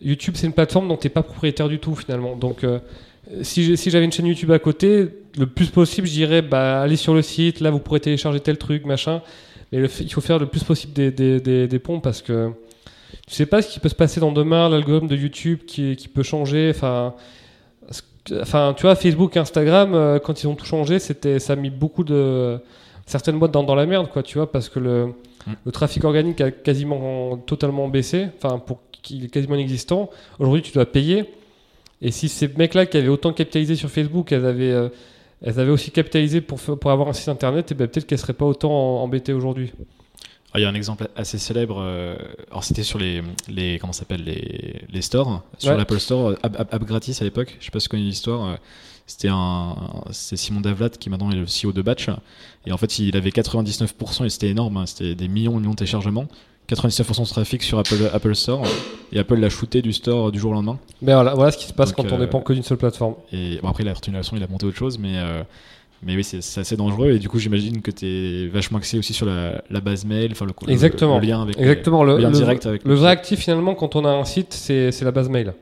YouTube, c'est une plateforme dont tu n'es pas propriétaire du tout finalement. Donc, euh, si j'avais une chaîne YouTube à côté, le plus possible, je dirais, bah, allez sur le site. Là, vous pourrez télécharger tel truc, machin. Mais le fait- il faut faire le plus possible des, des, des, des ponts parce que tu sais pas ce qui peut se passer dans demain, l'algorithme de YouTube qui, qui peut changer. Enfin. Enfin, tu vois, Facebook, Instagram, euh, quand ils ont tout changé, c'était, ça a mis beaucoup de certaines boîtes dans, dans la merde, quoi, tu vois, parce que le, Mm. le trafic organique a quasiment totalement baissé, enfin, pour qu'il est quasiment inexistant. Aujourd'hui, tu dois payer. Et si ces mecs-là qui avaient autant capitalisé sur Facebook, elles avaient, euh, elles avaient aussi capitalisé pour, pour avoir un site internet, et ben peut-être qu'elles seraient pas autant embêtées aujourd'hui. Ah, Il y a un exemple assez célèbre. euh, alors c'était sur les, les comment ça s'appelle les, les stores, sur Ouais. l'Apple Store, euh, app, app- app gratis à l'époque. Je sais pas si tu connais l'histoire. euh, C'était un, c'est Simon Davlat qui maintenant est le CEO de Batch. Et en fait, il avait 99% et c'était énorme. hein, C'était des millions et millions de téléchargements. 99% de trafic sur Apple, Apple Store. Et Apple l'a shooté du store du jour au lendemain. Mais voilà, voilà ce qui se passe Donc, quand on euh, dépend que d'une seule plateforme. Et bon, après, la retournation, il a monté autre chose, mais, euh, mais oui, c'est assez dangereux. Et du coup, j'imagine que tu es vachement axé aussi sur la, la base mail, enfin le, Exactement. le lien avec Exactement, le, le lien direct avec le vrai actif finalement quand on a un site, c'est la base mail.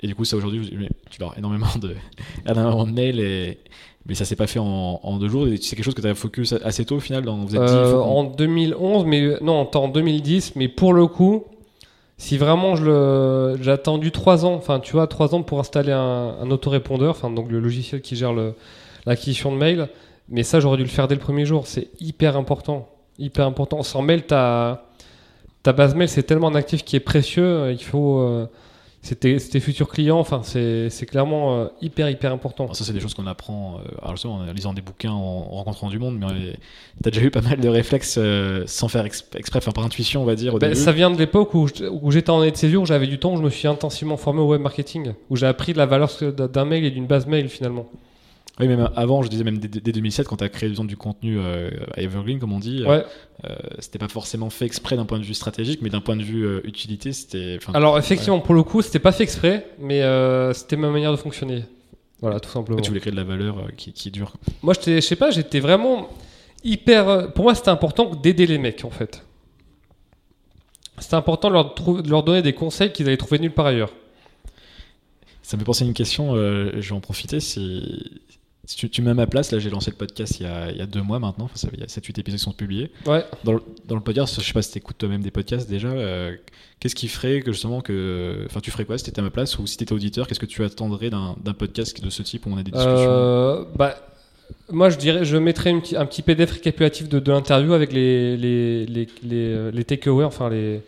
Et du coup, ça aujourd'hui, tu leur énormément de, énormément de mails, et, mais ça s'est pas fait en, en deux jours. C'est quelque chose que tu as focus assez tôt au final. Dans, vous êtes dit, il Euh, en 2011, mais non, en 2010, mais pour le coup, si vraiment j'ai attendu 3 ans, enfin tu vois, 3 ans pour installer un, un autorépondeur, enfin donc le logiciel qui gère le- l'acquisition de mail, mais ça j'aurais dû le faire dès le premier jour, c'est hyper important, hyper important. Sans mail, ta, ta base mail c'est tellement un actif qui est précieux, il faut, euh, c'est tes, futurs clients, enfin c'est, clairement euh, hyper hyper important. Alors ça, c'est des choses qu'on apprend euh, alors justement, en lisant des bouquins, en, en rencontrant du monde. Mais tu as déjà eu pas mal de réflexes euh, sans faire exp- exprès, enfin par intuition, on va dire. Au Ben, début. ça vient de l'époque où, j'étais en année de césure, où j'avais du temps, où je me suis intensivement formé au web marketing, où j'ai appris de la valeur d'un mail et d'une base mail finalement. Oui, même avant, je disais même dès, dès 2007, quand tu as créé disons, du contenu euh, à Evergreen, comme on dit, euh, Ouais. euh, c'était pas forcément fait exprès d'un point de vue stratégique, mais d'un point de vue euh, utilité, c'était. Alors effectivement, pour le coup, c'était pas fait exprès, mais euh, c'était ma manière de fonctionner. Voilà, tout simplement. tu voulais créer de la valeur qui, qui dure. Moi, je sais pas, j'étais vraiment hyper. Pour moi, c'était important d'aider les mecs en fait. C'était important de leur, trou- de leur donner des conseils qu'ils allaient trouver nulle part ailleurs. Ça me fait penser à une question, euh, je vais en profiter. Si, si tu, tu mets à ma place, là j'ai lancé le podcast il y a, il y a deux mois maintenant, enfin, ça, il y a 7-8 épisodes qui sont publiés. Ouais. Dans le, dans le podcast, je sais pas si tu écoutes toi-même des podcasts déjà, euh, qu'est-ce qui ferait que justement que. Enfin, tu ferais quoi si tu étais à ma place ou si tu étais auditeur, qu'est-ce que tu attendrais d'un podcast de ce type où on a des discussions? Euh, bah, moi, je dirais, je mettrais une un petit PDF récapitulatif de, de l'interview avec les, les, les, les, euh, les takeaways, enfin les,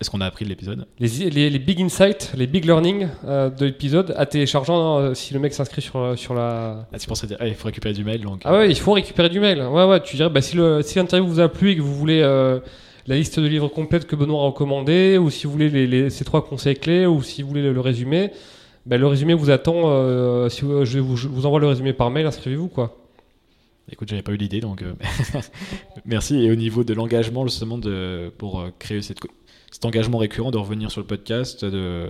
Est-ce qu'on a appris de l'épisode les, les, les big insights, les big learning euh, de l'épisode à téléchargeant euh, si le mec s'inscrit sur, sur la. Ah, tu penserais dire, ah, il faut récupérer du mail donc. Ah ouais, il faut récupérer du mail. Ouais, ouais, tu dirais, bah, si le- si l'interview vous a plu et que vous voulez euh, la liste de livres complète que Benoît a recommandé, ou si vous voulez les, les- ces trois conseils clés, ou si vous voulez le, le résumé, bah, le résumé vous attend. euh, si vous- je, vous, je vous envoie le résumé par mail, inscrivez-vous quoi. Écoute, j'avais pas eu l'idée, donc euh, merci. Et au niveau de l'engagement, justement, de, pour euh, créer cette, cet engagement récurrent de revenir sur le podcast, de...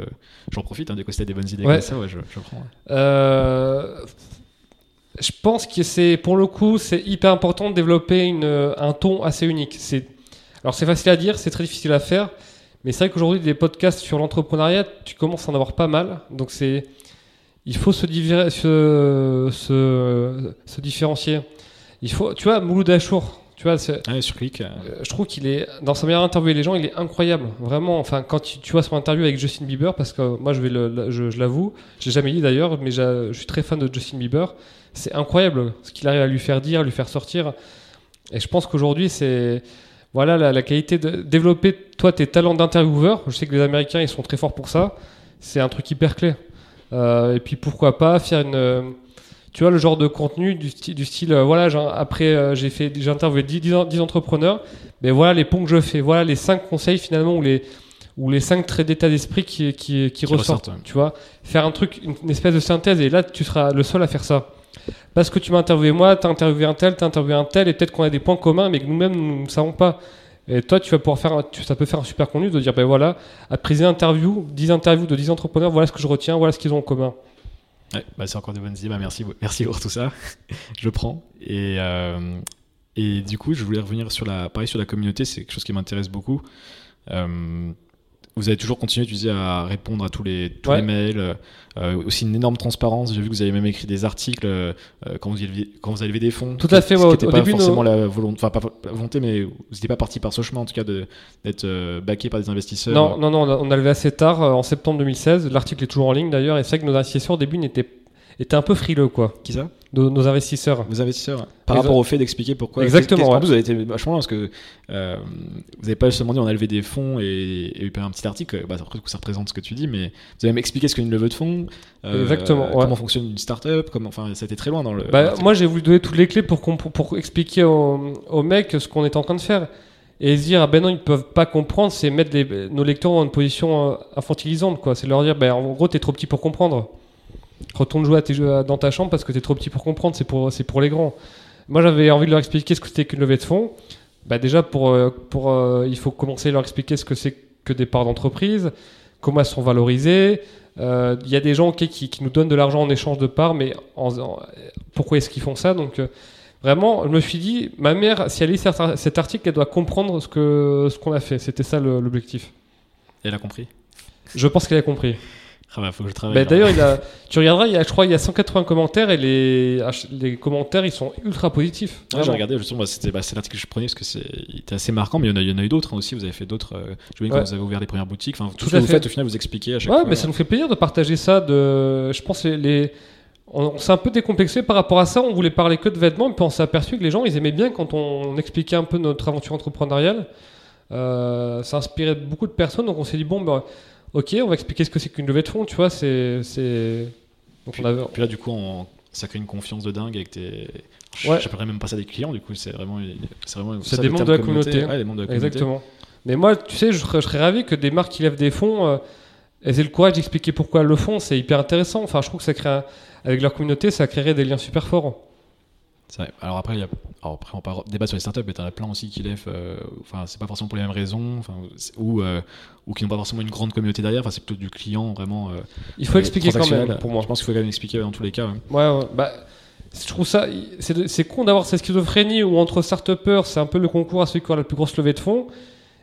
j'en profite, hein, dès que c'était des bonnes idées Ouais. comme ça, ouais, je, je prends. Euh, je pense que c'est, pour le coup, c'est hyper important de développer une, un ton assez unique. C'est, alors c'est facile à dire, c'est très difficile à faire, mais c'est vrai qu'aujourd'hui des podcasts sur l'entrepreneuriat, tu commences à en avoir pas mal. Donc c'est, il faut se, diver- se, se, se différencier. Il faut, tu vois, Mouloud Achour, tu vois, sur clic. euh, euh, je trouve qu'il est dans sa manière d'interviewer les gens, il est incroyable, vraiment. Enfin, quand tu, tu vois son interview avec Justin Bieber, parce que moi, je vais le, je, je l'avoue, je l'ai jamais dit d'ailleurs, mais je suis très fan de Justin Bieber. C'est incroyable ce qu'il arrive à lui faire dire, lui faire sortir. Et je pense qu'aujourd'hui, c'est voilà la, la qualité de développer toi tes talents d'intervieweur. Je sais que les Américains ils sont très forts pour ça. C'est un truc hyper clé. Euh, et puis pourquoi pas faire une tu vois, le genre de contenu du, style, du style euh, voilà, après, euh, j'ai fait, j'ai interviewé 10, 10 en- 10 entrepreneurs, mais voilà les ponts que je fais, voilà les 5 conseils finalement, ou les, ou les 5 traits d'état d'esprit qui, qui, qui, ressortent, ressortent, ouais. tu vois. Faire un truc, une, une espèce de synthèse, et là, tu seras le seul à faire ça. Parce que tu m'as interviewé moi, t'as interviewé un tel, t'as interviewé un tel, et peut-être qu'on a des points communs, mais que nous-mêmes, nous ne savons pas. Et toi, tu vas pouvoir faire, un- tu- ça peut faire un super contenu de dire, ben voilà, après 10 interviews, 10 interviews de 10 entrepreneurs, voilà ce que je retiens, voilà ce qu'ils ont en commun. Ouais, bah c'est encore des bonnes idées. Bah merci, merci pour tout ça. je prends. Et, euh, et du coup, je voulais revenir sur la, pareil sur la communauté. C'est quelque chose qui m'intéresse beaucoup. Euh, vous avez toujours continué, tu disais, à répondre à tous les, tous Ouais. les mails. euh, aussi une énorme transparence. J'ai vu que vous avez même écrit des articles euh, quand, vous leviez- quand vous avez levé des fonds. Tout à fait, Ce ouais, qui au- pas début, forcément la volonté, enfin pas la volonté, mais vous n'étiez pas parti par ce chemin en tout cas d'être euh, backé par des investisseurs. Non, non, non, on a- on a levé assez tard, euh, en septembre 2016. L'article est toujours en ligne d'ailleurs, et c'est vrai que nos investisseurs au début n'étaient étaient un peu frileux, quoi. Qui ça? Nos, nos investisseurs. Vos investisseurs Par rapport au fait d'expliquer pourquoi. Exactement, ouais. en plus, vous avez été vachement loin? Parce que euh, vous n'avez pas seulement dit on a levé des fonds et, et eu un petit article. Bah, après, ça représente ce que tu dis, mais vous avez même expliqué ce qu'est une levée de fonds. euh, Exactement, ouais. Comment fonctionne une startup. Comment, enfin, ça a été très loin dans le. Bah, moi, j'ai voulu donner toutes les clés pour, pour, pour expliquer aux, mecs ce qu'on est en train de faire. Et se dire, ah ben non, ils peuvent pas comprendre, c'est mettre les- nos lecteurs dans une position euh, infantilisante, quoi. C'est leur dire, ben en gros, t'es trop petit pour comprendre. Retourne jouer à tes jeux à- dans ta chambre parce que t'es trop petit pour comprendre, c'est pour, c'est pour les grands. Moi, j'avais envie de leur expliquer ce que c'était qu'une levée de fonds. Bah, déjà, pour, euh, pour, euh, il faut commencer à leur expliquer ce que c'est que des parts d'entreprise, comment elles sont valorisées. Euh, Il y a des gens qui, qui nous donnent de l'argent en échange de parts, mais en- en- pourquoi est-ce qu'ils font ça? Donc, euh, vraiment, je me suis dit, ma mère, si elle lit cet, ar- cet article, elle doit comprendre ce que ce qu'on a fait. C'était ça l'objectif. Elle a compris? Je pense qu'elle a compris. Ah bah, faut que je travaille. Bah, là. D'ailleurs, il a, tu regarderas, il y a, je crois, il y a 180 commentaires et les, les commentaires, ils sont ultra positifs. Ouais, j'ai regardé, justement, bah, c'était bah, c'est l'article que je prenais parce que c'est il était assez marquant, mais il y en a, il y en a eu d'autres hein, aussi. Vous avez fait d'autres. Euh, je Ouais. quand vous avez ouvert les premières boutiques. Enfin, tout, Tout ce que à vous fait. faites, au final, vous expliquez à chaque Ouais, fois. mais ça nous fait plaisir de partager ça. De, je pense les, les- on, on s'est un peu décomplexé par rapport à ça. On voulait parler que de vêtements, puis on s'est aperçu que les gens, ils aimaient bien quand on, expliquait un peu notre aventure entrepreneuriale. Euh, ça inspirait beaucoup de personnes, donc on s'est dit bon, ben, ok, on va expliquer ce que c'est qu'une levée de fonds. Tu vois, c'est, c'est. Donc Puis, on avait- puis là, du coup, on- ça crée une confiance de dingue avec tes. Ouais. J'appellerais même pas ça des clients, du coup, c'est vraiment. C'est vraiment ça, des membres de la communauté. Ouais, membres de la communauté. Exactement. Mais moi, tu sais, je serais, je serais ravi que des marques qui lèvent des fonds, euh, elles aient le courage d'expliquer pourquoi elles le font. C'est hyper intéressant. Enfin, je trouve que ça crée, un- avec leur communauté, ça créerait des liens super forts. Vrai. Alors après, il y a... Alors après, on parle débat sur les startups, mais t'en as plein aussi qui lèvent. euh, Enfin, c'est pas forcément pour les mêmes raisons, enfin, c'est- ou euh, ou qui n'ont pas forcément une grande communauté derrière. Enfin, c'est plutôt du client vraiment. euh, Il faut euh, expliquer quand même, pour moi. Je pense qu'il faut quand même expliquer dans tous les cas. ouais. Ouais, ouais, bah, je trouve ça, c'est con d'avoir cette schizophrénie où entre start c'est un peu le concours à celui qui a la plus grosse levée de fonds,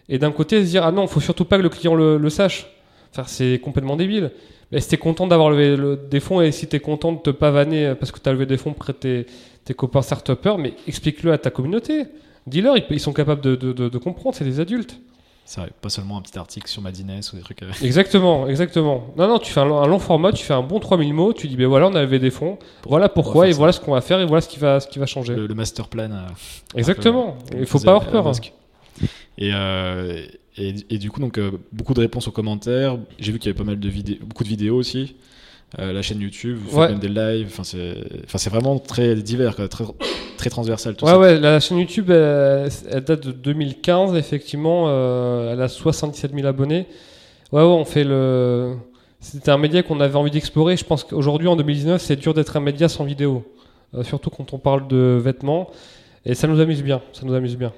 et d'un côté se dire ah non, faut surtout pas que le client le, le sache. Enfin, c'est complètement débile. Mais si t'es content d'avoir levé le- des fonds et si t'es content de te pavaner parce que t'as levé des fonds près tes, tes copains start mais explique-le à ta communauté. Dis-leur, ils, sont capables de, de- de- de comprendre, c'est des adultes. C'est vrai. Pas seulement un petit article sur Madines ou des trucs. euh, Exactement, exactement. Non, non, tu fais un, long- un long format, tu fais un bon 3000 mots, tu dis, ben voilà, on a levé des fonds, voilà pourquoi, et ça. voilà ce qu'on va faire, et voilà ce qui va, ce qui va changer. le, le master plan. euh, Exactement, il faut comme pas avoir peur. Hein. Et, euh, et, et du coup, donc, euh, beaucoup de réponses aux commentaires. J'ai vu qu'il y avait pas mal de vidéos, beaucoup de vidéos aussi. Euh, la chaîne YouTube, vous faites Ouais. même des lives. Enfin, c'est, vraiment très divers, quoi, très, très transversal. Tout Ouais, ça. ouais, la chaîne YouTube, elle, elle date de 2015, effectivement, euh, elle a 77 000 abonnés. Ouais, ouais, on fait le. C'était un média qu'on avait envie d'explorer. Je pense qu'aujourd'hui, en 2019, c'est dur d'être un média sans vidéo. Euh, surtout quand on parle de vêtements. Et ça nous amuse bien, ça nous amuse bien.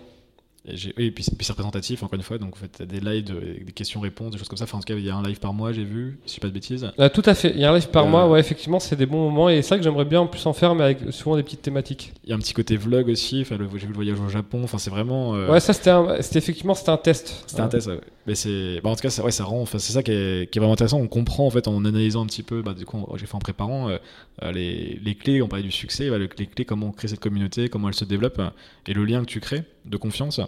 Et, et puis, c'est- représentatif, encore une fois. Donc, vous faites des lives, de- des questions-réponses, des choses comme ça. Enfin, en tout cas, il y a un live par mois, j'ai vu, si je dis pas de bêtises. Euh, tout à fait. Il y a un live par Euh, mois, ouais, effectivement, c'est des bons moments. Et c'est vrai que j'aimerais bien en plus en faire, mais avec souvent des petites thématiques. Il y a un petit côté vlog aussi. Enfin, j'ai vu le voyage au Japon. Enfin, c'est vraiment. euh, Ouais, ça, c'était un- effectivement c'était un test. C'était un test, ouais. mais c'est, bah, en tout cas, ça, ouais, ça rend, enfin, c'est ça qui est, qui est vraiment intéressant. On comprend en fait en analysant un petit peu, bah, du coup, j'ai fait en préparant euh, les, les clés. On parlait du succès, bah, le- les clés, comment on crée cette communauté, comment elle se développe, et le lien que tu crées de confiance.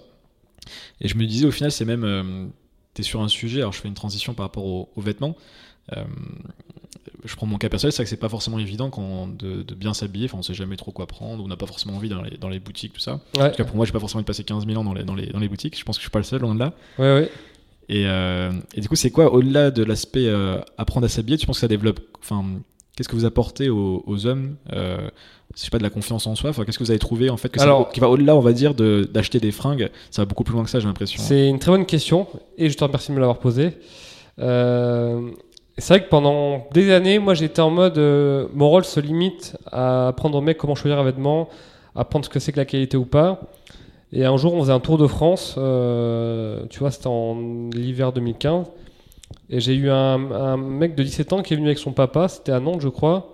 Et je me disais au final, c'est même, tu es sur un sujet. Alors, je fais une transition par rapport aux, aux vêtements. Euh, je prends mon cas personnel, c'est vrai que c'est pas forcément évident quand de, de bien s'habiller. Enfin, on sait jamais trop quoi prendre, on n'a pas forcément envie dans les, dans les boutiques, tout ça. En tout cas, pour moi, j'ai pas forcément envie de passer 15 000 ans dans les, dans les, dans les boutiques. Je pense que je suis pas le seul, loin de là. ouais, ouais. Et, euh, et du coup, c'est quoi, au-delà de l'aspect euh, apprendre à s'habiller, tu penses que ça développe. Enfin, qu'est-ce que vous apportez aux, aux hommes euh, je sais pas de la confiance en soi enfin, qu'est-ce que vous avez trouvé en fait que ça- Alors- qui va au-delà on va dire de- d'acheter des fringues ça va beaucoup plus loin que ça j'ai l'impression C'est une très bonne question et je te remercie de me l'avoir posée. Euh, c'est vrai que pendant des années, moi j'étais en mode euh, mon rôle se limite à apprendre aux mecs comment choisir un vêtement, apprendre ce que c'est que la qualité ou pas. Et un jour, on faisait un tour de France, euh, tu vois, c'était en l'hiver 2015. Et j'ai eu un, mec de 17 ans qui est venu avec son papa, c'était à Nantes, je crois,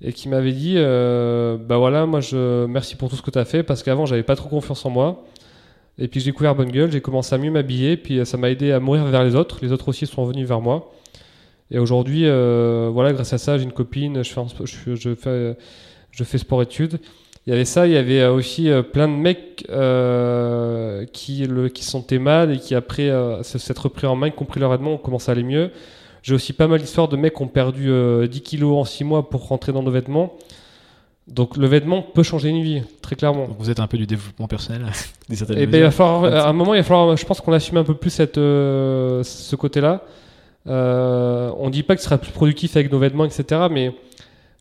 et qui m'avait dit euh, Bah voilà, moi je merci pour tout ce que tu as fait, parce qu'avant, j'avais pas trop confiance en moi. Et puis j'ai découvert Bonne Gueule, j'ai commencé à mieux m'habiller, puis euh, ça m'a aidé à mourir vers les autres. Les autres aussi sont venus vers moi. Et aujourd'hui, euh, voilà, grâce à ça, j'ai une copine, je fais, je, je fais sport-études. Il y avait ça, il y avait euh, aussi euh, plein de mecs euh, qui, le, qui se sentaient mal et qui, après euh, s'être repris en main, qui ont pris leur vêtements, ont commencé à aller mieux. J'ai aussi pas mal d'histoires de mecs qui ont perdu euh, 10 kilos en 6 mois pour rentrer dans nos vêtements. Donc le vêtement peut changer une vie, très clairement. Donc, vous êtes un peu du développement personnel Et ben, il va falloir, à un moment, il va falloir, je pense qu'on assume un peu plus cette, ce côté-là. Euh, on dit pas que ce sera plus productif avec nos vêtements, etc. Mais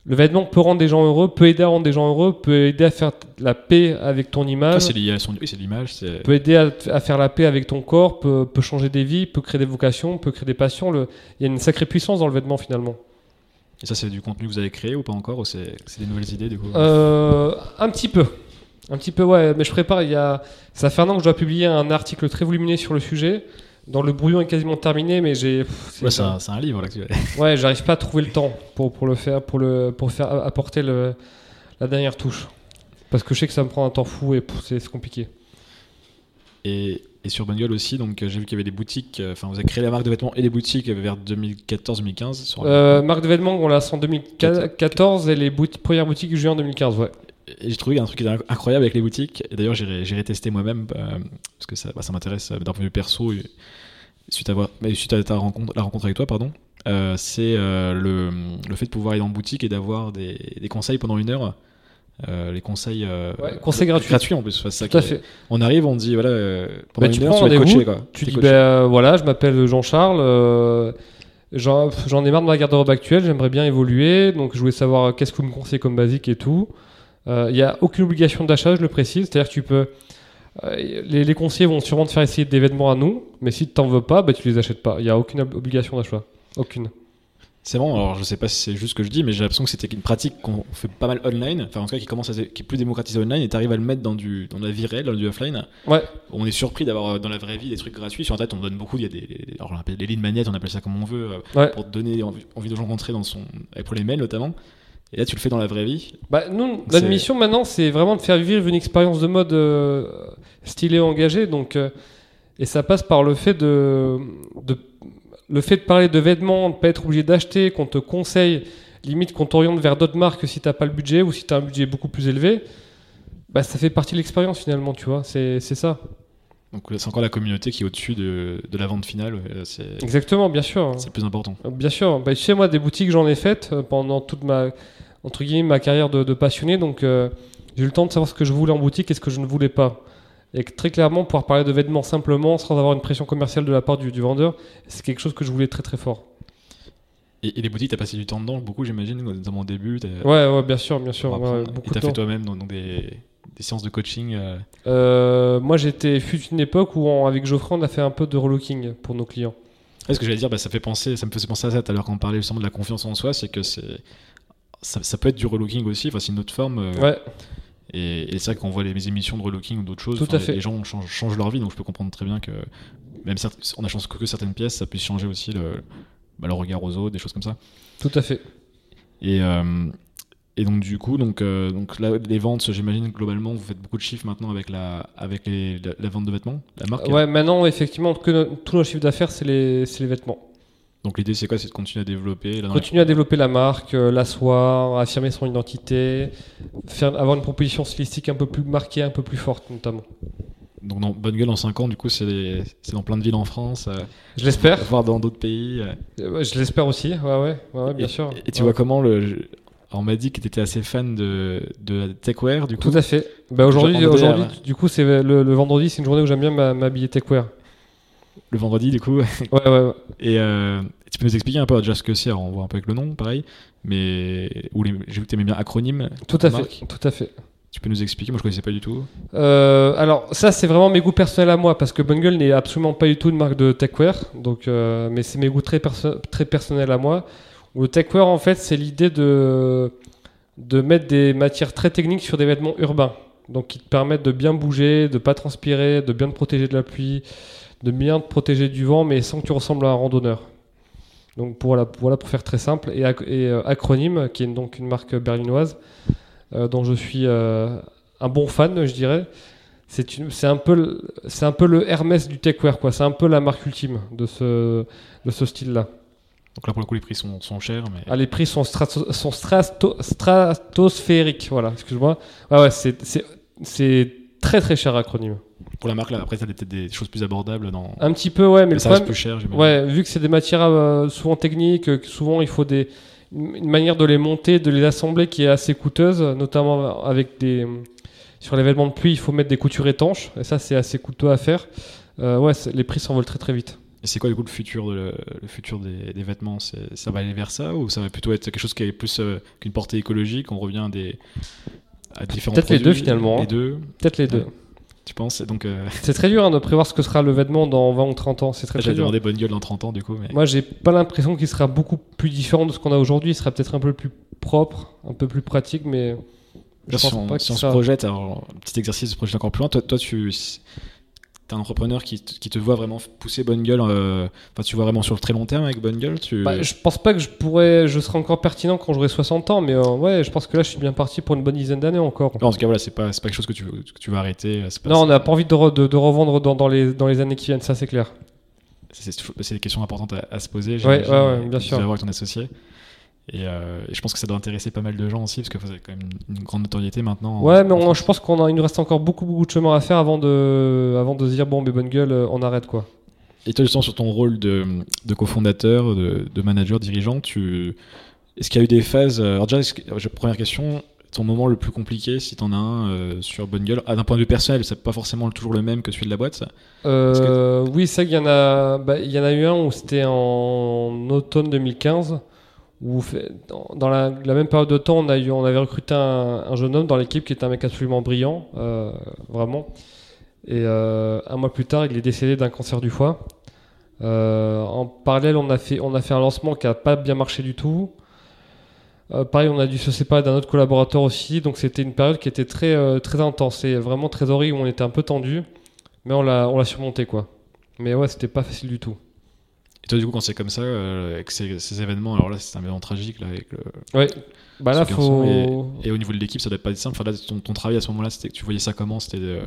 le vêtement peut rendre des gens heureux, peut aider à rendre des gens heureux, peut aider à faire la paix avec ton Ah, image, c'est lié à son oui, c'est l'image c'est peut aider à, à faire la paix avec ton corps, peut, peut changer des vies, peut créer des vocations, peut créer des passions. Le- Il y a une sacrée puissance dans le vêtement finalement. et ça c'est du contenu que vous avez créé ou pas encore ou c'est c'est des nouvelles idées du coup Euh, un petit peu. Un petit peu, ouais. Mais je prépare. Il y a... Ça fait un an que je dois publier un article très volumineux sur le sujet. Dans le brouillon est quasiment terminé, mais j'ai. c'est- Ouais, c'est un, un livre là que Ouais, j'arrive pas à trouver le temps pour, pour le faire, pour le pour faire apporter le, la dernière touche. Parce que je sais que ça me prend un temps fou et c'est compliqué. Et, et sur Bonne Gueule aussi, donc euh, j'ai vu qu'il y avait des boutiques, euh, enfin vous avez créé la marque de vêtements et des boutiques vers 2014-2015. sur- Euh, marque de vêtements, on l'a lancé en 2014 et les bout- premières boutiques juin 2015, ouais. J'ai trouvé un truc qui était inc- incroyable avec les boutiques. Et d'ailleurs, j'irai tester moi-même euh, parce que ça, bah, ça m'intéresse euh, d'un point de vue perso. et suite à, voir- mais suite à ta rencontre, la rencontre avec toi, pardon, euh, c'est le, le fait de pouvoir aller en boutique et d'avoir des, des conseils pendant une heure. Euh, les conseils, euh, Ouais, conseils gratuits. gratuits en plus. Ça Tout à fait. On arrive, on dit voilà, euh, pendant Bah, tu une heure, prends tu vas coaché. Quoi. Tu dis, coaché. euh, voilà, je m'appelle Jean-Charles, j'en ai marre de ma garde-robe actuelle, j'aimerais bien évoluer, donc je voulais savoir qu'est-ce que vous me conseillez comme basique et tout. Il n'y a aucune obligation d'achat, je le précise, c'est-à-dire que tu peux. euh, les, les conseillers vont sûrement te faire essayer des vêtements à nous, mais si tu t'en veux pas, bah, tu les achètes pas. Il n'y a aucune ob- obligation d'achat. Aucune. C'est bon, alors je sais pas si c'est juste ce que je dis, mais j'ai l'impression que c'était une pratique qu'on fait pas mal online, enfin en tout cas qui commence à qui est plus démocratisée online, et t'arrives à le mettre dans du dans la vie réelle, dans du offline. Ouais. On est surpris d'avoir euh, dans la vraie vie des trucs gratuits. Sur internet, on donne beaucoup, il y a des, alors on appelle les lignes magnétiques, on appelle ça comme on veut, euh, Ouais. pour donner envie, envie de gens rentrer dans son, pour les mails notamment. Et là, tu le fais dans la vraie vie. Bah, nous, notre mission maintenant, c'est vraiment de faire vivre une expérience de mode euh, stylée, engagée. Donc, euh, et ça passe par le fait de, de- le fait de parler de vêtements, de pas être obligé d'acheter, qu'on te conseille, limite qu'on t'oriente vers d'autres marques si t'as pas le budget ou si t'as un budget beaucoup plus élevé. Bah, ça fait partie de l'expérience finalement, tu vois. C'est ça. Donc c'est encore la communauté qui est au-dessus de, de la vente finale. euh, Exactement, bien sûr. c'est le plus important. Bien sûr, bah, tu sais, moi, des boutiques, j'en ai faites euh, pendant toute ma, entre guillemets, ma carrière de, de passionné. Donc, euh, j'ai eu le temps de savoir ce que je voulais en boutique et ce que je ne voulais pas. Et très clairement, pouvoir parler de vêtements simplement, sans avoir une pression commerciale de la part du, du vendeur, c'est quelque chose que je voulais très très fort. Et, et les boutiques, t'as passé du temps dedans, beaucoup j'imagine, notamment au début. Ouais, ouais, bien sûr, bien sûr. ouais, beaucoup et t'as fait toi-même dans, dans des, des séances de coaching. euh, Euh, moi, j'étais, fut une époque où, on- avec Geoffrey, on a fait un peu de relooking pour nos clients. Ouais, ce que j'allais dire, bah, ça fait penser, ça me faisait penser à ça tout à l'heure quand on parlait justement de la confiance en soi, c'est que c'est ça, ça peut être du relooking aussi, enfin c'est une autre forme. euh, Ouais, Et, et c'est vrai qu'on voit les, mes émissions de relooking ou d'autres choses, Tout à les- fait. les gens changent, changent leur vie, donc je peux comprendre très bien que même certes, on a chance que, que certaines pièces, ça puisse changer aussi le, bah, le regard aux autres, des choses comme ça. tout à fait. Et, euh, et donc du coup, donc, euh, donc là, les ventes, j'imagine globalement, vous faites beaucoup de chiffres maintenant avec la, avec les, la, la vente de vêtements, la marque. Ouais, maintenant, effectivement, que no- tous nos chiffres d'affaires, c'est les, c'est les vêtements. Donc l'idée c'est quoi? C'est de continuer à développer. Là, dans la- Continuer à développer la marque, euh, l'asseoir, affirmer son identité, faire, avoir une proposition stylistique un peu plus marquée, un peu plus forte notamment. Donc dans Bonne Gueule en 5 ans, du coup, c'est dans plein de villes en France, euh, Je l'espère, voire dans d'autres pays. euh. Je l'espère aussi, ouais, ouais, ouais, ouais, bien et, sûr. Et tu Ouais. vois comment le. On m'a dit que tu étais assez fan de, de techwear, du coup. Tout à fait. Bah, aujourd'hui, du coup, c'est le, le vendredi, c'est une journée où j'aime bien m'habiller techwear. Le vendredi, du coup. Ouais, ouais, ouais. Et, euh, Tu peux nous expliquer un peu déjà ce que c'est, on voit un peu avec le nom, pareil, mais les- j'ai vu que tu aimais bien acronyme. Tout à fait, tout à fait. Tu peux nous expliquer Moi, je connaissais pas du tout. Euh, alors ça c'est vraiment mes goûts personnels à moi parce que Bungle n'est absolument pas du tout une marque de techwear donc euh, mais c'est mes goûts très perso- très personnels à moi le techwear en fait c'est l'idée de de mettre des matières très techniques sur des vêtements urbains donc qui te permettent de bien bouger de pas transpirer de bien te protéger de la pluie de bien te protéger du vent mais sans que tu ressembles à un randonneur donc voilà, voilà pour faire très simple et, et, euh, acronyme qui est donc une marque berlinoise euh, dont je suis euh, un bon fan, je dirais. C'est un peu, un peu le Hermès du techwear, quoi. C'est un peu la marque ultime de ce, de ce style-là. Donc là, pour le coup, les prix sont, sont chers, mais Ah, les prix sont, strato- sont strato- stratosphériques, voilà. Excuse-moi. Ouais, ouais, c'est, très très cher acronyme. pour la marque, là, après, ça peut-être des choses plus abordables. Dans... Un petit peu, ouais, mais le ça reste problème, plus cher. Ouais, vu que c'est des matières euh, souvent techniques, euh, souvent il faut des, une manière de les monter, de les assembler qui est assez coûteuse, notamment avec des. Sur les vêtements de pluie, il faut mettre des coutures étanches, et ça c'est assez coûteux à faire. Euh, ouais, les prix s'envolent très très vite. Et c'est quoi, du coup, le futur, de le, le futur des, des vêtements? Ça va aller vers ça ou ça va plutôt être quelque chose qui est plus euh, qu'une portée écologique? On revient à des. À différents Peut-être les deux, finalement, Les hein. deux, Peut-être les deux. Tu penses? Donc, euh, C'est très dur hein, de prévoir ce que sera le vêtement dans 20 ou 30 ans. C'est très, très j'avais dur. demandé bonne gueule dans 30 ans, du coup. Mais... Moi, j'ai pas l'impression qu'il sera beaucoup plus différent de ce qu'on a aujourd'hui. Il sera peut-être un peu plus propre, un peu plus pratique, mais je si pense on, pas si on se projette, alors, un petit exercice de se projeter encore plus loin. Toi, toi tu es un entrepreneur qui, te- qui te voit vraiment pousser bonne gueule. euh, Enfin, tu vois vraiment sur le très long terme avec bonne gueule. Tu... Bah, je pense pas que je pourrais, je serai encore pertinent quand j'aurai 60 ans, mais euh, ouais, je pense que là, je suis bien parti pour une bonne dizaine d'années encore. Non, en tout cas, voilà, c'est pas, pas quelque chose que tu, que tu vas arrêter. pas- Non, on n'a pas envie de, re- de- de revendre dans, dans les, dans les années qui viennent, ça c'est clair. C'est des questions importantes à, à se poser. Ouais, ouais, ouais, bien sûr. Avec ton associé. Et, euh, et je pense que ça doit intéresser pas mal de gens aussi, parce que vous avez quand même une, une grande notoriété maintenant. en- Ouais, mais en on- France. je pense qu'on a, il nous reste encore beaucoup, beaucoup de chemin à faire avant de, avant de se dire bon, mais bonne gueule, euh, on arrête quoi. Et toi, justement, sur ton rôle de, de cofondateur, de, de manager, dirigeant, tu... est-ce qu'il y a eu des phases euh, Alors, déjà, que- première question, ton moment le plus compliqué, si t'en as un, euh, sur Bonne Gueule, ah, d'un point de vue personnel, c'est pas forcément toujours le même que celui de la boîte, ça? Euh, Oui, c'est vrai qu'il y en a, bah, il y en a eu un où c'était en automne 2015. Dans la, même période de temps, on, avait recruté un, un jeune homme dans l'équipe qui était un mec absolument brillant, euh, vraiment. Et euh, un mois plus tard, il est décédé d'un cancer du foie. Euh, en parallèle, on a, fait, un lancement qui n'a pas bien marché du tout. Pareil, on a dû se séparer d'un autre collaborateur aussi. Donc c'était une période qui était très, très intense et vraiment trésorerie où on était un peu tendu. Mais on l'a surmonté quoi. Mais ouais, c'était pas facile du tout. Toi, du coup, quand c'est comme ça, euh, avec ces, ces événements, alors là, c'est un événement tragique, là, avec le, Ouais. Bah là, faut. Et au niveau de l'équipe, ça doit pas être simple. Enfin, là, ton, ton travail à ce moment-là, c'était que tu voyais ça comment? C'était de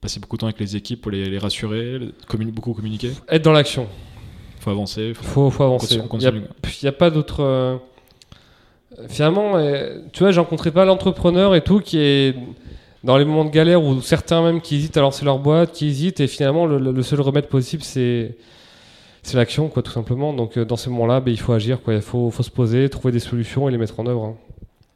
passer beaucoup de temps avec les équipes pour les, les rassurer, communi- beaucoup communiquer? Être dans l'action. faut avancer. faut- Faut, faut avancer. Il n'y a, pas d'autre. euh, Finalement, euh, tu vois, j'ai rencontré pas l'entrepreneur et tout qui est dans les moments de galère ou certains même qui hésitent à lancer leur boîte, qui hésitent et finalement le, le seul remède possible c'est c'est l'action quoi tout simplement. Donc euh, dans ces moments-là, ben, il faut agir quoi. Il faut, faut se poser, trouver des solutions et les mettre en œuvre. hein.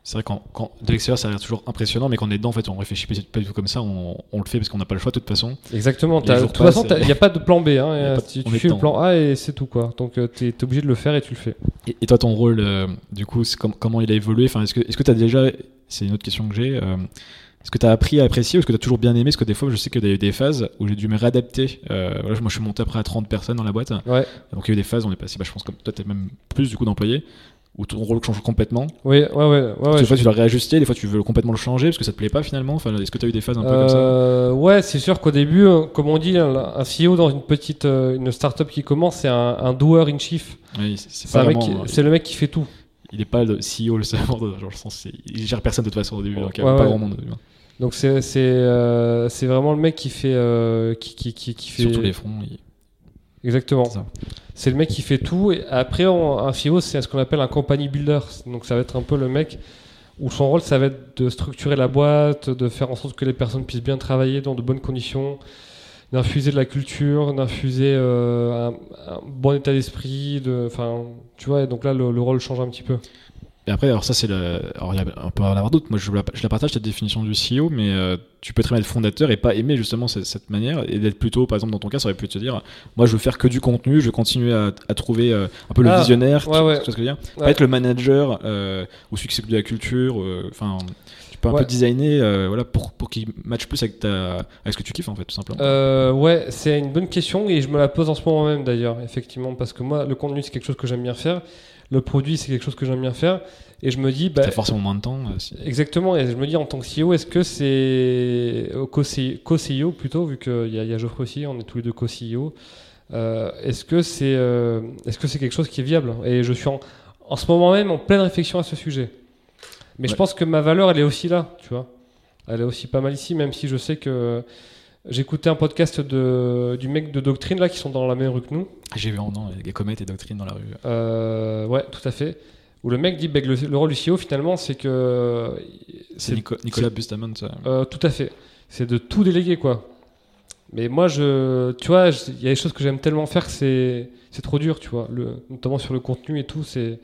C'est vrai quand, quand de l'extérieur ça a l'air toujours impressionnant, mais quand on est dedans, en fait, on réfléchit pas du tout comme ça. On, on le fait parce qu'on n'a pas le choix de toute façon. Exactement. De toute façon, il n'y a pas de plan B. Hein, pas- tu tu fais le plan A et c'est tout quoi. Donc tu es, obligé de le faire et tu le fais. Et, et toi, ton rôle, euh, du coup, com- comment il a évolué? Enfin, est-ce que est-ce que t'as déjà, c'est une autre question que j'ai. euh, est-ce que tu as appris à apprécier ou est-ce que tu as toujours bien aimé? Parce que des fois, je sais qu'il y a eu des phases où j'ai dû me réadapter. Euh, voilà, moi, je suis monté après à 30 personnes dans la boîte. Ouais. Donc, il y a eu des phases où on est passé, bah, je pense, comme toi, tu même plus du coup d'employés, où ton rôle change complètement. Oui, ouais, ouais, ouais. ouais, des fois, tu dois réajuster, des fois, tu veux complètement le changer parce que ça te plaît pas finalement. Enfin, est-ce que tu as eu des phases un peu comme ça? Euh, ouais, c'est sûr qu'au début, euh, comme on dit, un CEO dans une petite euh, une startup qui commence, c'est un, un doer in chief. Oui, c'est- le mec qui fait tout. Il est pas le CEO, le serveur, dans le sens, il gère personne de toute façon au début, donc il y a Ouais, pas grand monde. Donc c'est c'est euh, c'est vraiment le mec qui fait euh, qui, qui, qui, qui fait Sur tous les fronts. il- exactement. C'est le mec qui fait tout. Et après, on- un CEO, c'est ce qu'on appelle un company builder. Donc ça va être un peu le mec où son rôle, ça va être de structurer la boîte, de faire en sorte que les personnes puissent bien travailler dans de bonnes conditions, d'infuser de la culture, d'infuser euh, un, un bon état d'esprit. de- Enfin, tu vois. et Donc là, le, le rôle change un petit peu. Et après, alors ça, c'est le. Alors, il y a- on peut en avoir d'autres. Moi, je la, je la partage, cette définition du CEO, mais euh, tu peux très bien être fondateur et pas aimer justement cette, cette manière et d'être plutôt, par exemple, dans ton cas, ça aurait pu te dire moi, je veux faire que du contenu, je veux continuer à, à trouver euh, un peu le Ah, visionnaire, ouais, tu, ouais. tu vois ce que je veux dire? Pas Ouais. être le manager euh, ou celui qui s'occupe de la culture, euh, enfin. tu peux un peu designer voilà, pour, pour qu'il matche plus avec, ta, avec ce que tu kiffes, en fait, tout simplement. Ouais, c'est une bonne question et je me la pose en ce moment même d'ailleurs, effectivement, parce que moi, le contenu, c'est quelque chose que j'aime bien faire. Le produit, c'est quelque chose que j'aime bien faire. Et je me dis, bah, T'as forcément moins de temps. euh, si- exactement, et je me dis en tant que CEO, est-ce que c'est euh, co-CEO plutôt, vu qu'il y, y a Geoffrey aussi, on est tous les deux co-CEO. Euh, est-ce que c'est euh, est-ce que c'est quelque chose qui est viable? Et je suis en, en ce moment même en pleine réflexion à ce sujet. Mais je pense que ma valeur, elle est aussi là, tu vois. Elle est aussi pas mal ici, même si je sais que j'écoutais un podcast de, du mec de Doctrine, là, qui sont dans la même rue que nous. J'ai vu en non, les comètes et doctrines dans la rue. Euh, ouais, tout à fait. Où le mec dit que le, le rôle du CEO, finalement, c'est que. C'est Nico- Nicolas Bustamante. ça. Euh, tout à fait. C'est de tout déléguer, quoi. Mais moi, je, tu vois, il y a des choses que j'aime tellement faire que c'est, trop dur, tu vois. Le, notamment sur le contenu et tout, c'est.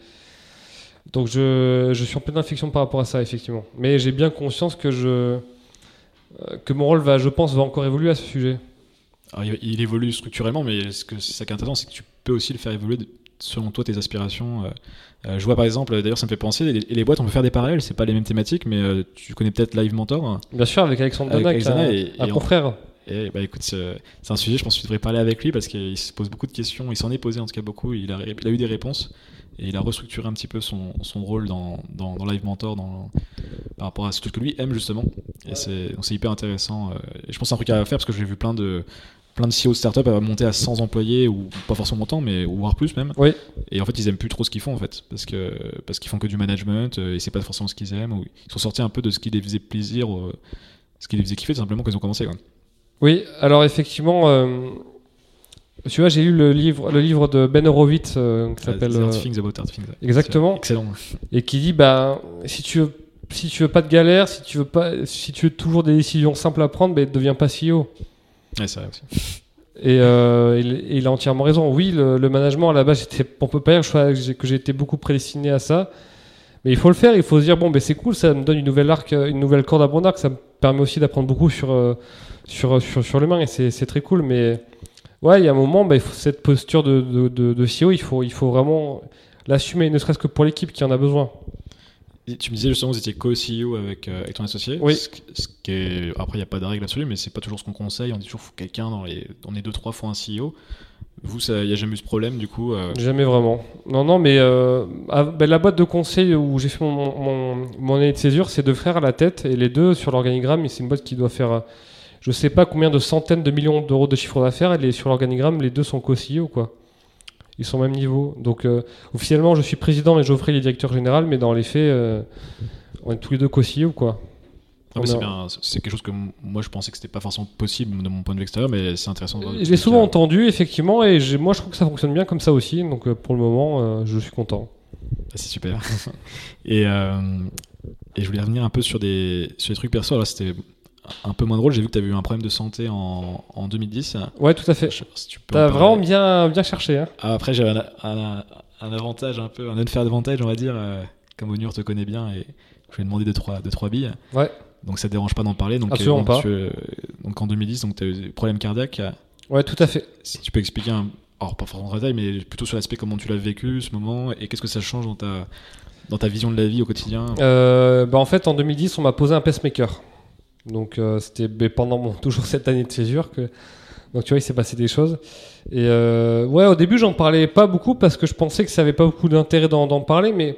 Donc je, je suis en pleine réflexion par rapport à ça, effectivement. Mais j'ai bien conscience que je, que mon rôle va, je pense, va encore évoluer à ce sujet. Alors, il, il évolue structurellement, mais ce que c'est ça qui est intéressant, c'est que tu peux aussi le faire évoluer de- selon toi tes aspirations. euh. Euh, je vois par exemple, d'ailleurs, ça me fait penser, les, et les boîtes, on peut faire des parallèles, c'est pas les mêmes thématiques, mais euh, tu connais peut-être Live Mentor. hein. Bien sûr, avec Alexandre Avec Donac, Alexandre un, et- un et confrère. Et bah écoute, c'est c'est un sujet, je pense que tu devrais parler avec lui parce qu'il se pose beaucoup de questions, il s'en est posé en tout cas beaucoup, il a, il a eu des réponses et il a restructuré un petit peu son, son rôle dans, dans, dans Live Mentor dans, par rapport à ce que lui aime justement. Et c'est hyper intéressant. euh, Et je pense que c'est un truc à faire parce que j'ai vu plein de plein de CEO de startup à monter à 100 employés ou pas forcément autant mais ou voire plus même Oui. et en fait ils aiment plus trop ce qu'ils font en fait parce que parce qu'ils font que du management euh, et c'est pas forcément ce qu'ils aiment ou ils sont sortis un peu de ce qui les faisait plaisir euh, ce qui les faisait kiffer tout simplement quand ils ont commencé quoi. Oui, alors effectivement, euh, tu vois, j'ai lu le livre, le livre de Ben Horowitz euh, qui s'appelle. The euh, Art Things About Things. exactement. Excellent. et qui dit bah si tu veux si tu veux pas de galère, si tu veux pas si tu veux toujours des décisions simples à prendre, ben deviens pas CEO. Ouais, c'est vrai aussi. Et, euh, il, a entièrement raison. Oui, le, le management à la base, on peut pas dire que j'ai- été beaucoup prédestiné à ça, mais il faut le faire. Il faut se dire bon ben c'est cool, ça me donne une nouvelle arc, une nouvelle corde à mon arc, ça me permet aussi d'apprendre beaucoup sur euh, sur sur, sur l'humain et c'est très cool. Mais ouais, il y a un moment, il faut cette posture de, de, de, de CEO, il faut il faut vraiment l'assumer, ne serait-ce que pour l'équipe qui en a besoin. Et tu me disais justement, vous étiez co-CEO avec, euh, avec ton associé. Oui. Ce, ce qui est, après, il n'y a pas de règle absolue, mais c'est pas toujours ce qu'on conseille. On dit toujours faut quelqu'un dans les. On est deux, trois fois un CEO. Vous, il n'y a jamais eu ce problème, du coup. euh, Jamais vraiment. Non, non, mais euh, ben, la boîte de conseil où j'ai fait mon, mon, mon année de césure, c'est deux frères à la tête et les deux sur l'organigramme. C'est une boîte qui doit faire, je sais pas combien de centaines de millions d'euros de chiffre d'affaires. Et les, sur l'organigramme, les deux sont co-CEO, quoi. Ils sont au même niveau. Donc, euh, officiellement, je suis président et Geoffrey est directeur général, mais dans les faits, euh, on est tous les deux co-CEO, quoi. ah, mais On c'est a- bien. C'est quelque chose que moi, je pensais que c'était pas forcément possible de mon point de vue extérieur, mais c'est intéressant. de voir- Je l'ai souvent entendu, effectivement, et moi, je trouve que ça fonctionne bien comme ça aussi. Donc, euh, pour le moment, euh, je suis content. Ah, c'est super. et, et je voulais revenir un peu sur des, sur des trucs perso. Alors, c'était un peu moins drôle. J'ai vu que tu avais eu un problème de santé en, en 2010. Ouais, tout à fait. Je sais pas si tu parler. vraiment bien, bien cherché, hein. Ah, Après, j'avais un, un- un avantage un peu, un unfair advantage, on va dire, euh, comme Onur te connaît bien, et je lui ai demandé 2-3 deux, trois, deux, trois billes. Ouais. Donc ça te dérange pas d'en parler. Donc, Absolument donc, pas. tu, euh, donc en 2010, tu as eu des problèmes cardiaques. Ouais, tout à fait. Si tu peux expliquer, un, alors pas forcément en détail, mais plutôt sur l'aspect comment tu l'as vécu ce moment, et qu'est-ce que ça change dans ta, dans ta vision de la vie au quotidien? Euh, bah, en fait, en 2010, on m'a posé un pacemaker. Donc, euh, c'était pendant toujours cette année de césure que. Donc, tu vois, il s'est passé des choses. Et euh, ouais, au début, j'en parlais pas beaucoup parce que je pensais que ça avait pas beaucoup d'intérêt d'en parler, mais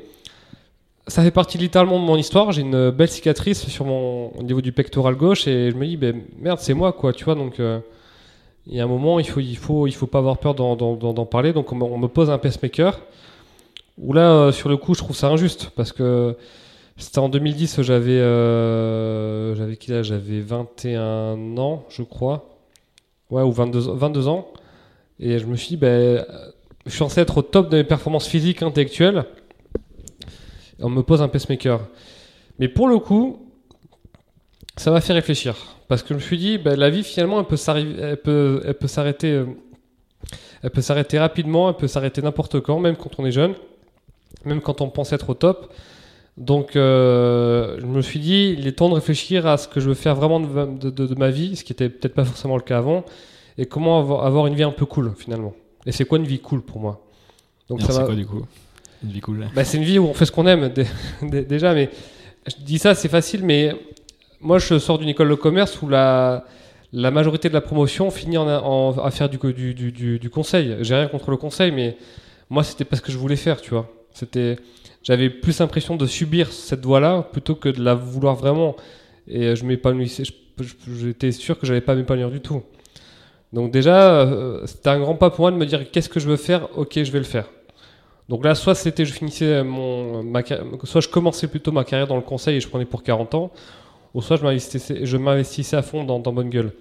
ça fait partie littéralement de mon histoire. J'ai une belle cicatrice sur mon, au niveau du pectoral gauche et je me dis, ben, merde, c'est moi, quoi, tu vois. Donc, euh, il y a un moment, il faut, il faut, il faut pas avoir peur d'en- parler. Donc, on, me- pose un pacemaker. Où là, sur le coup, je trouve ça injuste parce que c'était en 2010, j'avais euh, j'avais J'avais 21 ans, je crois. Ouais, ou 22, 22 ans. Et je me suis dit, ben, je suis censé être au top de mes performances physiques, intellectuelles. On me pose un pacemaker. Mais pour le coup, ça m'a fait réfléchir. Parce que je me suis dit, ben, la vie, finalement, elle peut s'arriver- elle peut, s'arrêter. euh, Elle peut s'arrêter rapidement, elle peut s'arrêter n'importe quand, même quand on est jeune. même quand on pense être au top. Donc, euh, je me suis dit, il est temps de réfléchir à ce que je veux faire vraiment de, de- de ma vie, ce qui était peut-être pas forcément le cas avant, et comment avoir, avoir une vie un peu cool finalement. Et c'est quoi une vie cool pour moi? Donc, c'est quoi du coup? Une vie cool. bah, c'est une vie où on fait ce qu'on aime dé- dé- déjà, mais je dis ça, c'est facile, mais moi je sors d'une école de commerce où la, la majorité de la promotion finit en, en- à faire du, co- du, du, du- du conseil. J'ai rien contre le conseil, mais moi c'était pas ce que je voulais faire, tu vois. C'était, j'avais plus l'impression de subir cette voie-là plutôt que de la vouloir vraiment. Et euh, je m'épanouissais, j'étais sûr que j'allais pas m'épanouir du tout. Donc déjà, euh, c'était un grand pas pour moi de me dire qu'est-ce que je veux faire, ok, je vais le faire. Donc là, soit c'était je finissais mon soit je commençais plutôt ma carrière dans le conseil et je prenais pour 40 ans, ou soit je m'investissais, à fond dans, Bonne Gueule.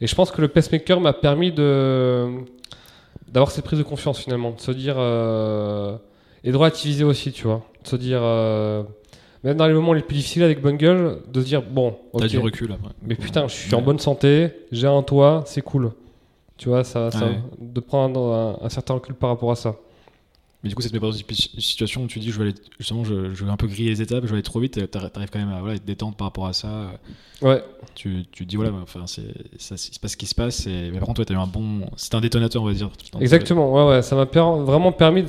Et je pense que le pacemaker m'a permis d'avoir cette prise de confiance finalement, de se dire euh, et de relativiser aussi, tu vois, de se dire euh, même dans les moments les plus difficiles avec Bonne Gueule, de se dire bon, T'as ok, du recul après. mais putain, je suis en Ouais. bonne santé, j'ai un toit, c'est cool. Tu vois, ça, ça Ouais. de prendre un, un certain recul par rapport à ça. Mais du coup, ça te met pas dans une situation où tu dis, je vais aller, justement, je, je vais un peu griller les étapes, je vais aller trop vite, t'arrives quand même à voilà, être détente par rapport à ça. Ouais, Tu, tu te dis, voilà, enfin, c'est, ça, il se passe ce qui se passe, et, mais par contre, toi, t'as eu un bon. C'était un détonateur, on va dire. exactement. Ouais, ouais, ça m'a per- vraiment permis, de,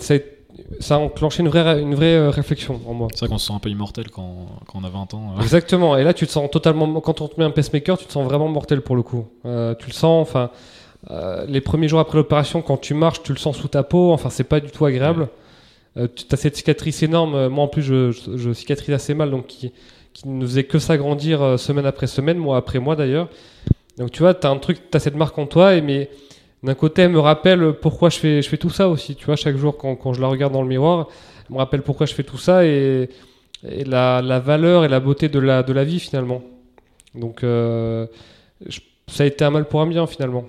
ça, a, enclenché une vraie, une vraie euh, réflexion en moi. C'est vrai qu'on se sent un peu immortel quand, quand on a 20 ans. euh. Exactement. Et là, tu te sens totalement. Quand on te met un pacemaker, tu te sens vraiment mortel pour le coup. Euh, tu le sens. Enfin, euh, les premiers jours après l'opération, quand tu marches, tu le sens sous ta peau. Enfin, c'est pas du tout agréable. Tu as cette cicatrice énorme. Moi, en plus, je, je, je cicatrise assez mal, donc qui, qui ne faisait que s'agrandir semaine après semaine, mois après mois d'ailleurs. Donc, tu vois, tu as un truc, tu as cette marque en toi, et mais d'un côté, elle me rappelle pourquoi je fais, je fais tout ça aussi. Tu vois, chaque jour, quand, quand je la regarde dans le miroir, elle me rappelle pourquoi je fais tout ça et, et la, la valeur et la beauté de la, de la vie finalement. Donc, euh, je- ça a été un mal pour un bien finalement.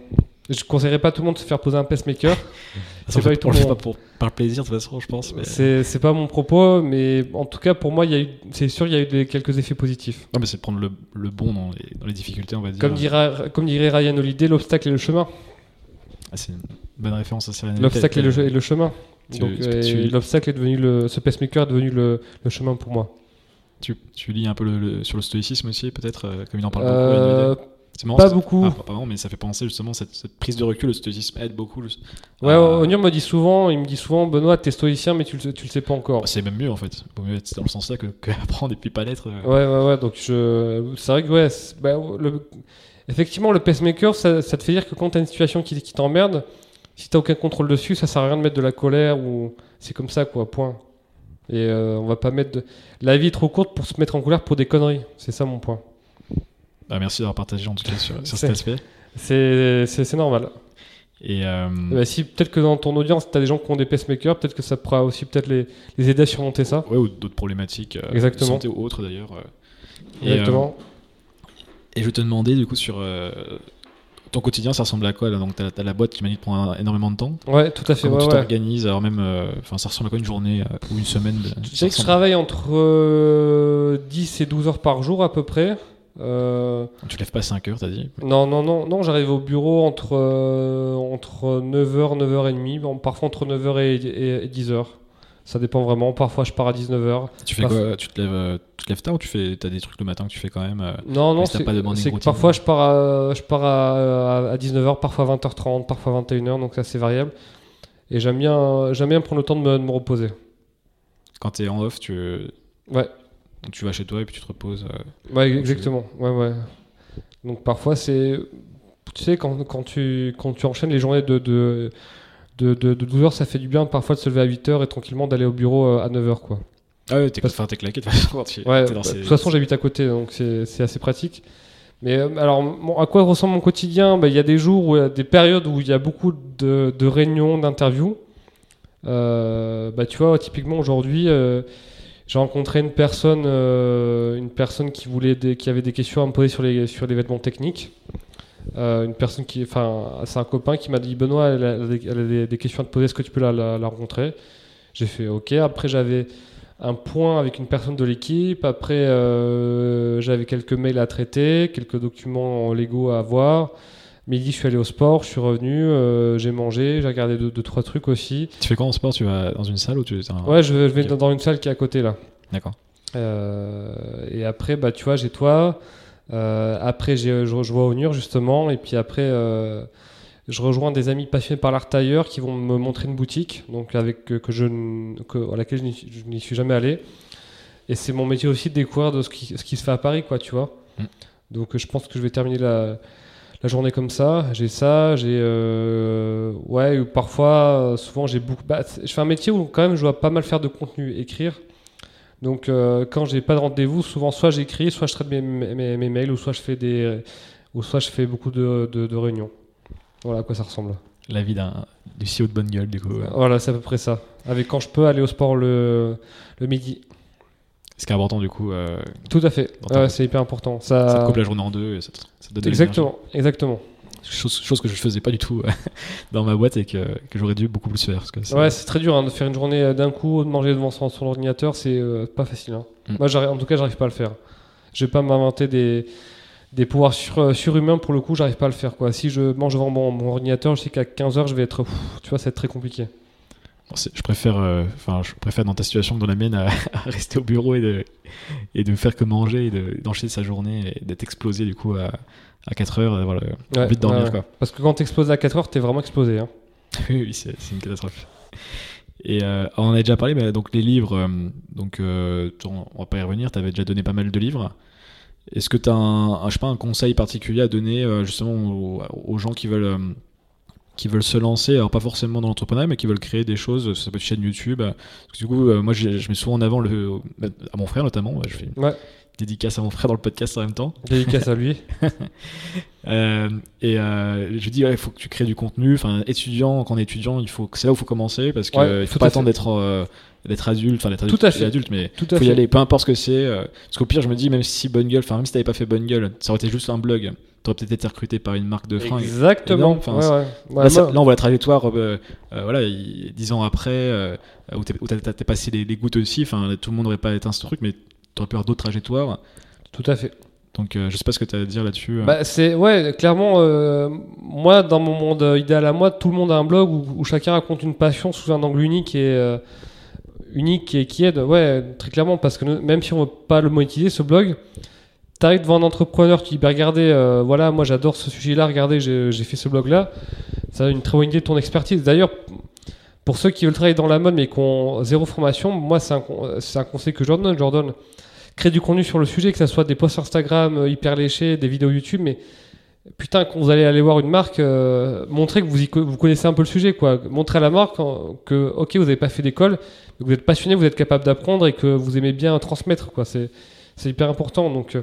Je conseillerais pas à tout le monde de se faire poser un pacemaker. C'est pas on le fait pour, par plaisir, de toute façon, je pense. Mais... C'est pas mon propos, mais en tout cas pour moi, c'est sûr, il y a eu des, quelques effets positifs. Non, mais c'est prendre le, le bon dans les, dans les difficultés, on va dire. Comme, dira, comme dirait Ryan Holiday, l'obstacle et le chemin. Ah, c'est une bonne référence à. L'obstacle et le, chemin. Tu- Donc, tu- euh, l'obstacle est devenu le, ce pacemaker est devenu le, le chemin pour moi. Tu, tu lis un peu le, le- sur le stoïcisme aussi, peut-être, euh, comme il en parle beaucoup. Euh. C'est marrant, pas beaucoup. Ah, pas vraiment, mais ça fait penser justement cette, cette prise de recul. Le stoïcisme aide beaucoup. le- Ouais, Onir me dit souvent, il me dit souvent, Benoît, t'es stoïcien, mais tu le, sais- tu le sais pas encore. C'est même mieux en fait. Vaut mieux être dans le sens là que, que apprendre et puis pas l'être. euh. Ouais, ouais, ouais. Donc, je... c'est vrai que, ouais, bah, le... effectivement, le pacemaker, ça, ça te fait dire que quand t'as une situation qui, qui t'emmerde, si t'as aucun contrôle dessus, ça sert à rien de mettre de la colère ou c'est comme ça, quoi, point. Et euh, on va pas mettre. De... La vie est trop courte pour se mettre en colère pour des conneries. C'est ça mon point. Bah, merci d'avoir partagé en tout cas sur, cet aspect. C'est normal. Et euh, Bah, si peut-être que dans ton audience, t'as des gens qui ont des pacemakers, peut-être que ça pourra aussi peut-être les, les aider à surmonter ça. ouais, ou d'autres problématiques, euh, Exactement. santé ou autres d'ailleurs. euh. Exactement. Et je te demandais du coup sur euh, ton quotidien, ça ressemble à quoi là Donc t'as as la boîte qui m'a dit de prendre un- énormément de temps. Ouais, tout à fait. Comment ouais, tu ouais. t'organises Alors même, euh, enfin, ça ressemble à quoi une journée euh, ou une semaine de- ça dirais que je travaille entre euh, 10 et 12 heures par jour à peu près. Tu lèves pas à 5 heures, t'as dit? Non, non, non, non, j'arrive au bureau entre, entre 9h, 9h30, bon, parfois entre 9h et, et- et 10h. Ça dépend vraiment. Parfois, je pars à 19h. Tu fais quoi Tu te lèves, euh, tu te lèves tard ou tu fais, as des trucs le matin que tu fais quand même euh, Non, non, c'est que parfois je pars, à, je pars à, à 19h, parfois 20h30, parfois 21h, donc c'est assez variable. Et j'aime bien, j'aime bien prendre le temps de me, de me reposer. Quand t'es en off, tu, Ouais. donc tu vas chez toi et puis tu te reposes. euh. Ouais, exactement. Ouais, ouais. Donc parfois c'est, tu sais, quand, quand tu quand tu enchaînes les journées de de, de, de, de 12 heures, ça fait du bien parfois de se lever à 8 heures et tranquillement d'aller au bureau euh, à 9 heures, quoi. Ah ouais, t'es Parce- enfin, t'es claqué de toute façon. quand tu- Ouais. bah, ces- De toute façon, j'habite à côté, donc c'est c'est assez pratique. Mais euh, alors, à quoi ressemble mon quotidien? Bah, Il y a des jours, où, y a des périodes où il y a beaucoup de, de réunions, d'interviews. Euh, bah, tu vois, typiquement aujourd'hui, euh, j'ai rencontré une personne, euh, une personne qui voulait, des, qui avait des questions à me poser sur les sur les vêtements techniques. Euh, une personne qui, enfin, c'est un copain qui m'a dit Benoît, elle a, elle a des, questions à te poser, est-ce que tu peux la, la- la rencontrer? J'ai fait OK. Après, j'avais un point avec une personne de l'équipe. Après, euh, j'avais quelques mails à traiter, quelques documents légaux à avoir. Midi, je suis allé au sport, je suis revenu, euh, j'ai mangé, j'ai regardé deux, deux, trois trucs aussi. Tu fais quoi en sport? Tu vas dans une salle ou tu un- Ouais, je, vais- je vais Ok. dans une salle qui est à côté là. D'accord. Et après, bah, tu vois, j'ai toi. Euh, après, je, vois Onur justement. Et puis après, euh, je rejoins des amis passionnés par l'art tailleur qui vont me montrer une boutique donc avec que, que je que- à laquelle je n'y suis- jamais allé. Et c'est mon métier aussi de découvrir de ce qui, ce qui se fait à Paris, quoi, tu vois. Mm. Donc je pense que je vais terminer la, la journée comme ça. J'ai ça, j'ai euh, ouais, ou parfois, euh, souvent j'ai beaucoup. bah, je fais un métier où quand même je dois pas mal faire de contenu, écrire. Donc euh, quand j'ai pas de rendez-vous, souvent soit j'écris, soit je traite mes, mes, mes mails, ou soit je fais des, ou soit je fais beaucoup de, de, de réunions. Voilà à quoi ça ressemble. La vie d'un du CEO de bonne gueule, du coup. Voilà, c'est à peu près ça. Avec quand je peux aller au sport le, le midi. Ce qui est important, du coup, euh, Tout à fait. C'est hyper important. Ça, ça te coupe la journée en deux et ça te, ça donne Exactement, exactement. Chose, chose que je faisais pas du tout euh, dans ma boîte et que, que j'aurais dû beaucoup plus faire. Parce que c'est- Ouais, c'est très dur hein, de faire une journée euh, d'un coup, de manger devant son, son ordinateur, c'est euh, pas facile. hein. Mm. Moi, en tout cas, j'arrive pas à le faire. Je vais pas m'inventer des, des pouvoirs sur, euh, surhumains pour le coup, j'arrive pas à le faire. Quoi. Si je mange devant mon, mon ordinateur, je sais qu'à 15h, je vais être. pff, tu vois, ça va être très compliqué. Bon, je préfère, euh, je préfère dans ta situation que dans la mienne à, à rester au bureau et de, et de faire que manger et de- d'enchaîner sa journée et d'être explosé du coup à, à 4 heures, avoir le- Ouais, envie de dormir ouais, quoi. Parce que quand t'exploses à 4h, t'es vraiment explosé. Hein. oui, oui, c'est une catastrophe. Et euh, on en a déjà parlé, mais donc les livres, euh, donc euh, on va pas y revenir. Tu avais déjà donné pas mal de livres. Est-ce que tu as un, un- je sais pas, un conseil particulier à donner euh, justement aux, aux gens qui veulent euh, qui veulent se lancer, alors pas forcément dans l'entrepreneuriat, mais qui veulent créer des choses, ça peut être chaîne YouTube. euh, Parce que du coup, euh, moi, j'ai- je mets souvent en avant le, à mon frère notamment. Je fais Ouais. Dédicace à mon frère dans le podcast en même temps. Dédicace à lui. Euh, et euh, je dis, il faut que tu crées du contenu. Enfin, étudiant, quand on est étudiant, il faut, c'est là où il faut commencer parce qu'il Ouais, il faut tout à pas attendre d'être euh, d'être adulte, enfin d'être Tout adulte, à tu es fait. adulte, mais Tout à faut y fait. aller, peu importe ce que c'est. euh, parce qu'au pire, je me dis, même si Bonne Gueule, enfin même si t'avais pas fait Bonne Gueule, ça aurait été juste un blog. T'aurais peut-être été recruté par une marque de fringues. Exactement. enfin, Ouais, là, ça- moi- là, on voit la trajectoire, voilà, il- dix ans après, où t'es- passé les, les gouttes aussi. Enfin, tout le monde n'aurait pas été ce truc, mais pu avoir d'autres trajectoires. Tout à fait. Donc, euh, je sais pas ce que t'as à dire là-dessus. euh. Bah, c'est ouais, clairement, euh, moi, dans mon monde idéal à moi, tout le monde a un blog où, où chacun raconte une passion sous un angle unique et euh, unique et qui aide. Ouais, très clairement, parce que nous- même si on veut pas le monétiser, ce blog, t'arrives devant un entrepreneur, tu dis, bah, regardez, voilà, moi j'adore ce sujet-là, regardez, j'ai fait ce blog-là. Ça a une très bonne idée de ton expertise. D'ailleurs, pour ceux qui veulent travailler dans la mode mais qui ont zéro formation, moi, c'est un, conseil que je leur donne. Je leur donne créer du contenu sur le sujet, que ce soit des posts Instagram euh, hyper léchés, des vidéos YouTube, mais putain, quand vous allez aller voir une marque, euh, montrez que vous, y vous connaissez un peu le sujet, quoi. Montrez à la marque que, ok, vous n'avez pas fait d'école, mais vous êtes passionné, vous êtes capable d'apprendre et que vous aimez bien transmettre, quoi. C'est, c'est hyper important. Donc, euh,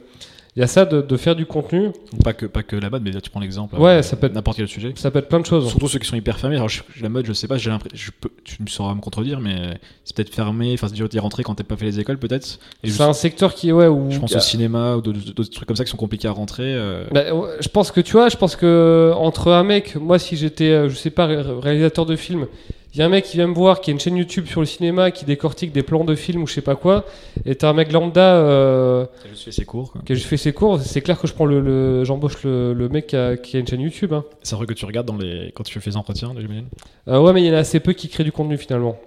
il y a ça de, de faire du contenu. Pas que, pas que la mode, mais là, tu prends l'exemple. Ouais, euh, ça peut être- N'importe quel sujet. Ça peut être plein de choses. Surtout ceux qui sont hyper fermés. Alors, je- la mode, je sais pas, j'ai l'impression. Tu me sauras me contredire, mais c'est peut-être fermé. Enfin, c'est dur d'y rentrer quand t'as pas fait les écoles, peut-être. C'est un secteur qui ouais, où. je pense au cinéma ou d'autres trucs comme ça qui sont compliqués à rentrer. euh, Bah, je pense que tu vois, je pense que entre un mec, moi si j'étais, euh, je sais pas, ré- réalisateur de film, il y a un mec qui vient me voir, qui a une chaîne YouTube sur le cinéma, qui décortique des plans de films ou je sais pas quoi, et t'as un mec lambda euh, T'as juste fait ses cours. quoi. qui a juste fait ses cours, c'est clair que je prends le, le- j'embauche le, le mec qui a, qui a une chaîne YouTube. Hein. C'est un truc que tu regardes dans les... quand tu fais les entretiens, j'imagine. Euh, ouais, mais il y en a assez peu qui créent du contenu finalement.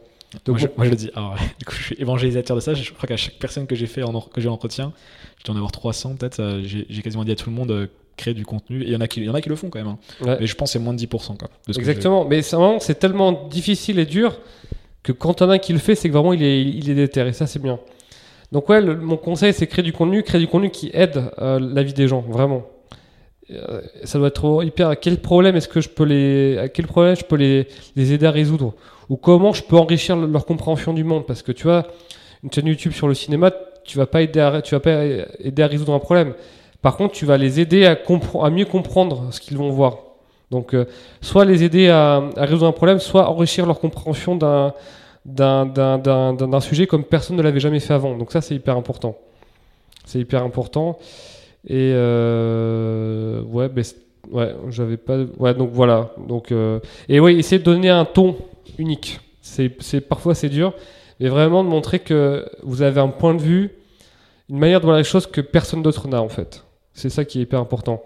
Donc moi, je, bon. moi, je le dis. Alors, du coup, je suis évangélisateur de ça. Je crois qu'à chaque personne que j'ai fait en, que j'ai en entretien, je dois en avoir 300 peut-être. euh, J'ai quasiment dit à tout le monde créer du contenu. Il y en a qui, il y en a qui le font quand même. hein. Ouais. Mais je pense que c'est moins de 10%. Quoi, de ce que Exactement, mais c'est tellement difficile et dur que quand as un qui le fait, c'est que vraiment il est, il est déter, et ça c'est bien. Donc ouais, le- mon conseil c'est créer du contenu, créer du contenu qui aide euh, la vie des gens, vraiment. Euh, ça doit être hyper. À quel problème est-ce que je peux les, à quel problème je peux les, les aider à résoudre, ou comment je peux enrichir le- leur compréhension du monde, parce que tu vois, une chaîne YouTube sur le cinéma, tu vas pas aider à, tu vas pas aider à résoudre un problème. Par contre, tu vas les aider à, mieux comprendre ce qu'ils vont voir. Donc, euh, soit les aider à, résoudre un problème, soit enrichir leur compréhension d'un sujet comme personne ne l'avait jamais fait avant. Donc ça, c'est hyper important. C'est hyper important. Et euh, ouais, ben, ouais, j'avais pas. Ouais, donc voilà. Donc euh, et oui, essayer de donner un ton unique. C'est- parfois c'est dur, mais vraiment de montrer que vous avez un point de vue, une manière de voir les choses que personne d'autre n'a en fait. C'est ça qui est hyper important.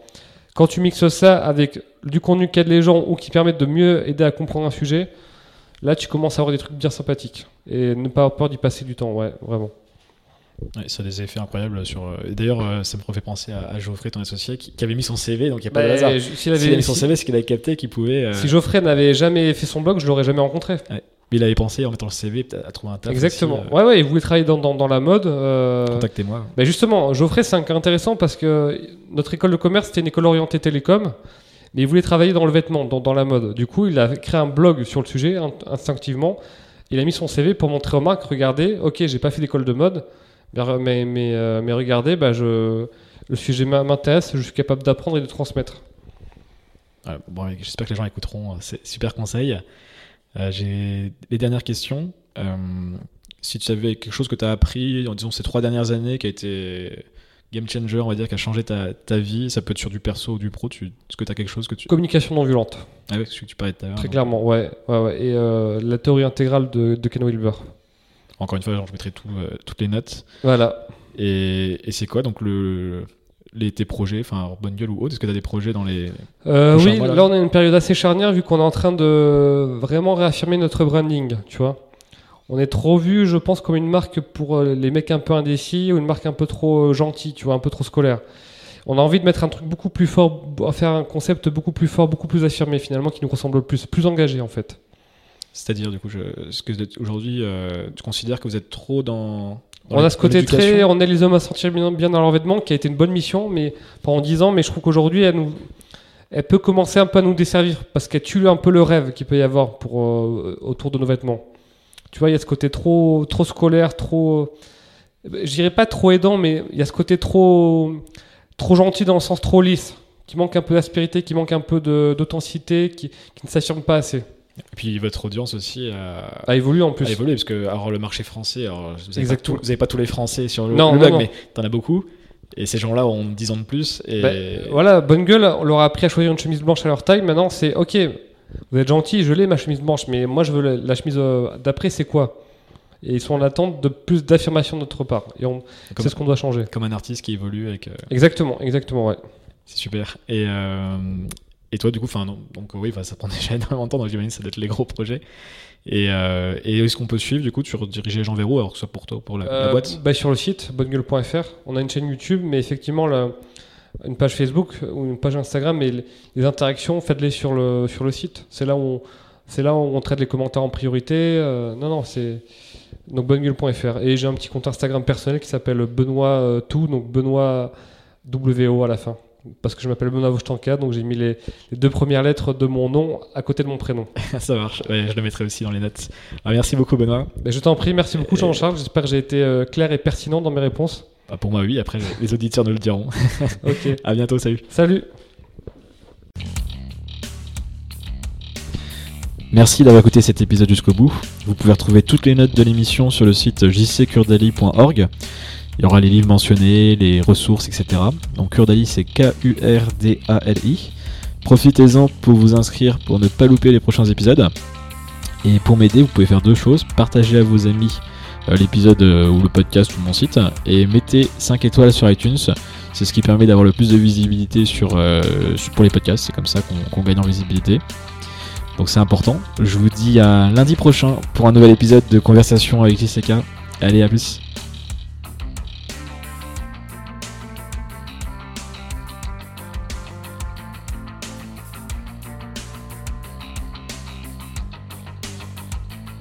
Quand tu mixes ça avec du contenu qui aide les gens ou qui permet de mieux aider à comprendre un sujet, là tu commences à avoir des trucs bien sympathiques. Et ne pas avoir peur d'y passer du temps, ouais, vraiment. Ouais, ça a des effets incroyables sur. euh, D'ailleurs, euh, ça me fait penser à, Geoffrey, ton associé, qui, qui avait mis son CV, donc il n'y a pas de Bah, hasard. S'il S'il avait, avait mis son CV, c'est qu'il avait capté qu'il pouvait. euh, si Geoffrey n'avait jamais fait son blog, je l'aurais jamais rencontré. Mais il avait pensé en mettant le CV à trouver un taf. Exactement. aussi, euh, Ouais, ouais, il voulait travailler dans, dans, dans la mode. euh, Contactez-moi. bah justement, Geoffrey, c'est un cas intéressant parce que notre école de commerce, c'était une école orientée télécom, mais il voulait travailler dans le vêtement, dans, dans la mode. Du coup, il a créé un blog sur le sujet in- instinctivement. Il a mis son CV pour montrer aux marques, regardez, ok, j'ai pas fait d'école de mode, mais, mais, mais, euh, regardez, bah, je, le sujet m'in- m'intéresse, je suis capable d'apprendre et de transmettre. Bon, J'espère que les gens écouteront. euh, C'est super conseil. Euh, J'ai les dernières questions. Euh, si tu avais quelque chose que tu as appris en disant ces trois dernières années qui a été game changer, on va dire, qui a changé ta, ta vie, ça peut être sur du perso ou du pro, tu- est-ce que tu as quelque chose que tu. Communication non violente, Ah ouais, ce que tu parlais tout à l'heure. très donc, clairement, ouais. ouais, ouais. Et euh, la théorie intégrale de, de Ken Wilber. Encore une fois, genre, je mettrai tout, euh, toutes les notes. Voilà. Et, et c'est quoi donc le, les, tes projets, enfin bonne gueule ou autre Est-ce que tu as des projets dans les. Euh, oui, mois, là. là on a une période assez charnière vu qu'on est en train de vraiment réaffirmer notre branding, tu vois. On est trop vu, je pense, comme une marque pour euh, les mecs un peu indécis ou une marque un peu trop euh, gentille, tu vois, un peu trop scolaire. On a envie de mettre un truc beaucoup plus fort, faire un concept beaucoup plus fort, beaucoup plus affirmé finalement, qui nous ressemble le plus, plus engagé en fait. C'est-à-dire, du coup, je, est-ce que vous êtes- aujourd'hui, euh, tu considères que vous êtes trop dans. On a ce côté très, on aide les hommes à se sentir bien, bien dans leurs vêtements, qui a été une bonne mission, mais pendant 10 ans, mais je trouve qu'aujourd'hui, elle, nous, elle peut commencer un peu à nous desservir, parce qu'elle tue un peu le rêve qu'il peut y avoir pour, euh, autour de nos vêtements. Tu vois, il y a ce côté trop, trop scolaire, trop, euh, je dirais pas trop aidant, mais il y a ce côté trop, trop gentil dans le sens trop lisse, qui manque un peu d'aspérité, qui manque un peu d'authenticité, qui, qui ne s'affirme pas assez. Et puis votre audience aussi a, A évolué en plus. a évolué, parce que alors, le marché français, alors, vous n'avez pas, tous les Français sur le, Non, le non, blog, non. mais t'en as beaucoup. Et ces gens-là ont 10 ans de plus. Et Bah, voilà, bonne gueule, on leur a appris à choisir une chemise blanche à leur taille. Maintenant, c'est ok, vous êtes gentil, je l'ai ma chemise blanche, mais moi je veux la, la chemise euh, d'après, c'est quoi? Et ils sont en attente de plus d'affirmation de notre part. Et c'est ce qu'on doit changer. comme un artiste qui évolue avec. euh, Exactement, exactement, ouais. c'est super. Et, euh, et toi, du coup, enfin, donc oui, ça prend déjà énormément de temps, donc j'imagine que ça doit être les gros projets. Et, euh, et est-ce qu'on peut suivre, du coup, tu gens vers où, alors que ce soit pour toi ou pour la, la Euh, boîte bah, Sur le site, bonnegueule.fr, on a une chaîne YouTube, mais effectivement, une page Facebook ou une page Instagram, mais les, les interactions, faites-les sur le, sur le site. C'est là, où on- c'est là où on traite les commentaires en priorité. euh, non, non, c'est. Donc bonnegueule.fr. Et j'ai un petit compte Instagram personnel qui s'appelle Benoît Tout, donc Benoît WO à la fin. Parce que je m'appelle Benoît Vochtanka, donc j'ai mis les, les deux premières lettres de mon nom à côté de mon prénom. Ça marche, ouais, je le mettrai aussi dans les notes. Alors, merci beaucoup, Benoît. Mais je t'en prie, merci beaucoup Jean-Charles. J'espère que j'ai été euh, clair et pertinent dans mes réponses. Bah, pour moi, oui, après, les auditeurs nous le diront. Ok. À bientôt, salut. Salut. Merci d'avoir écouté cet épisode jusqu'au bout. Vous pouvez retrouver toutes les notes de l'émission sur le site jccurdali.org. Il y aura les livres mentionnés, les ressources, etc. Donc Kurdali, c'est K-U-R-D-A-L-I. Profitez-en pour vous inscrire pour ne pas louper les prochains épisodes. Et pour m'aider, vous pouvez faire deux choses. Partagez à vos amis euh, l'épisode euh, ou le podcast ou mon site. Et mettez 5 étoiles sur iTunes. C'est ce qui permet d'avoir le plus de visibilité euh, pour les podcasts. C'est comme ça qu'on qu'on gagne en visibilité. Donc c'est important. Je vous dis à lundi prochain pour un nouvel épisode de Conversation avec JCK. Allez, à plus.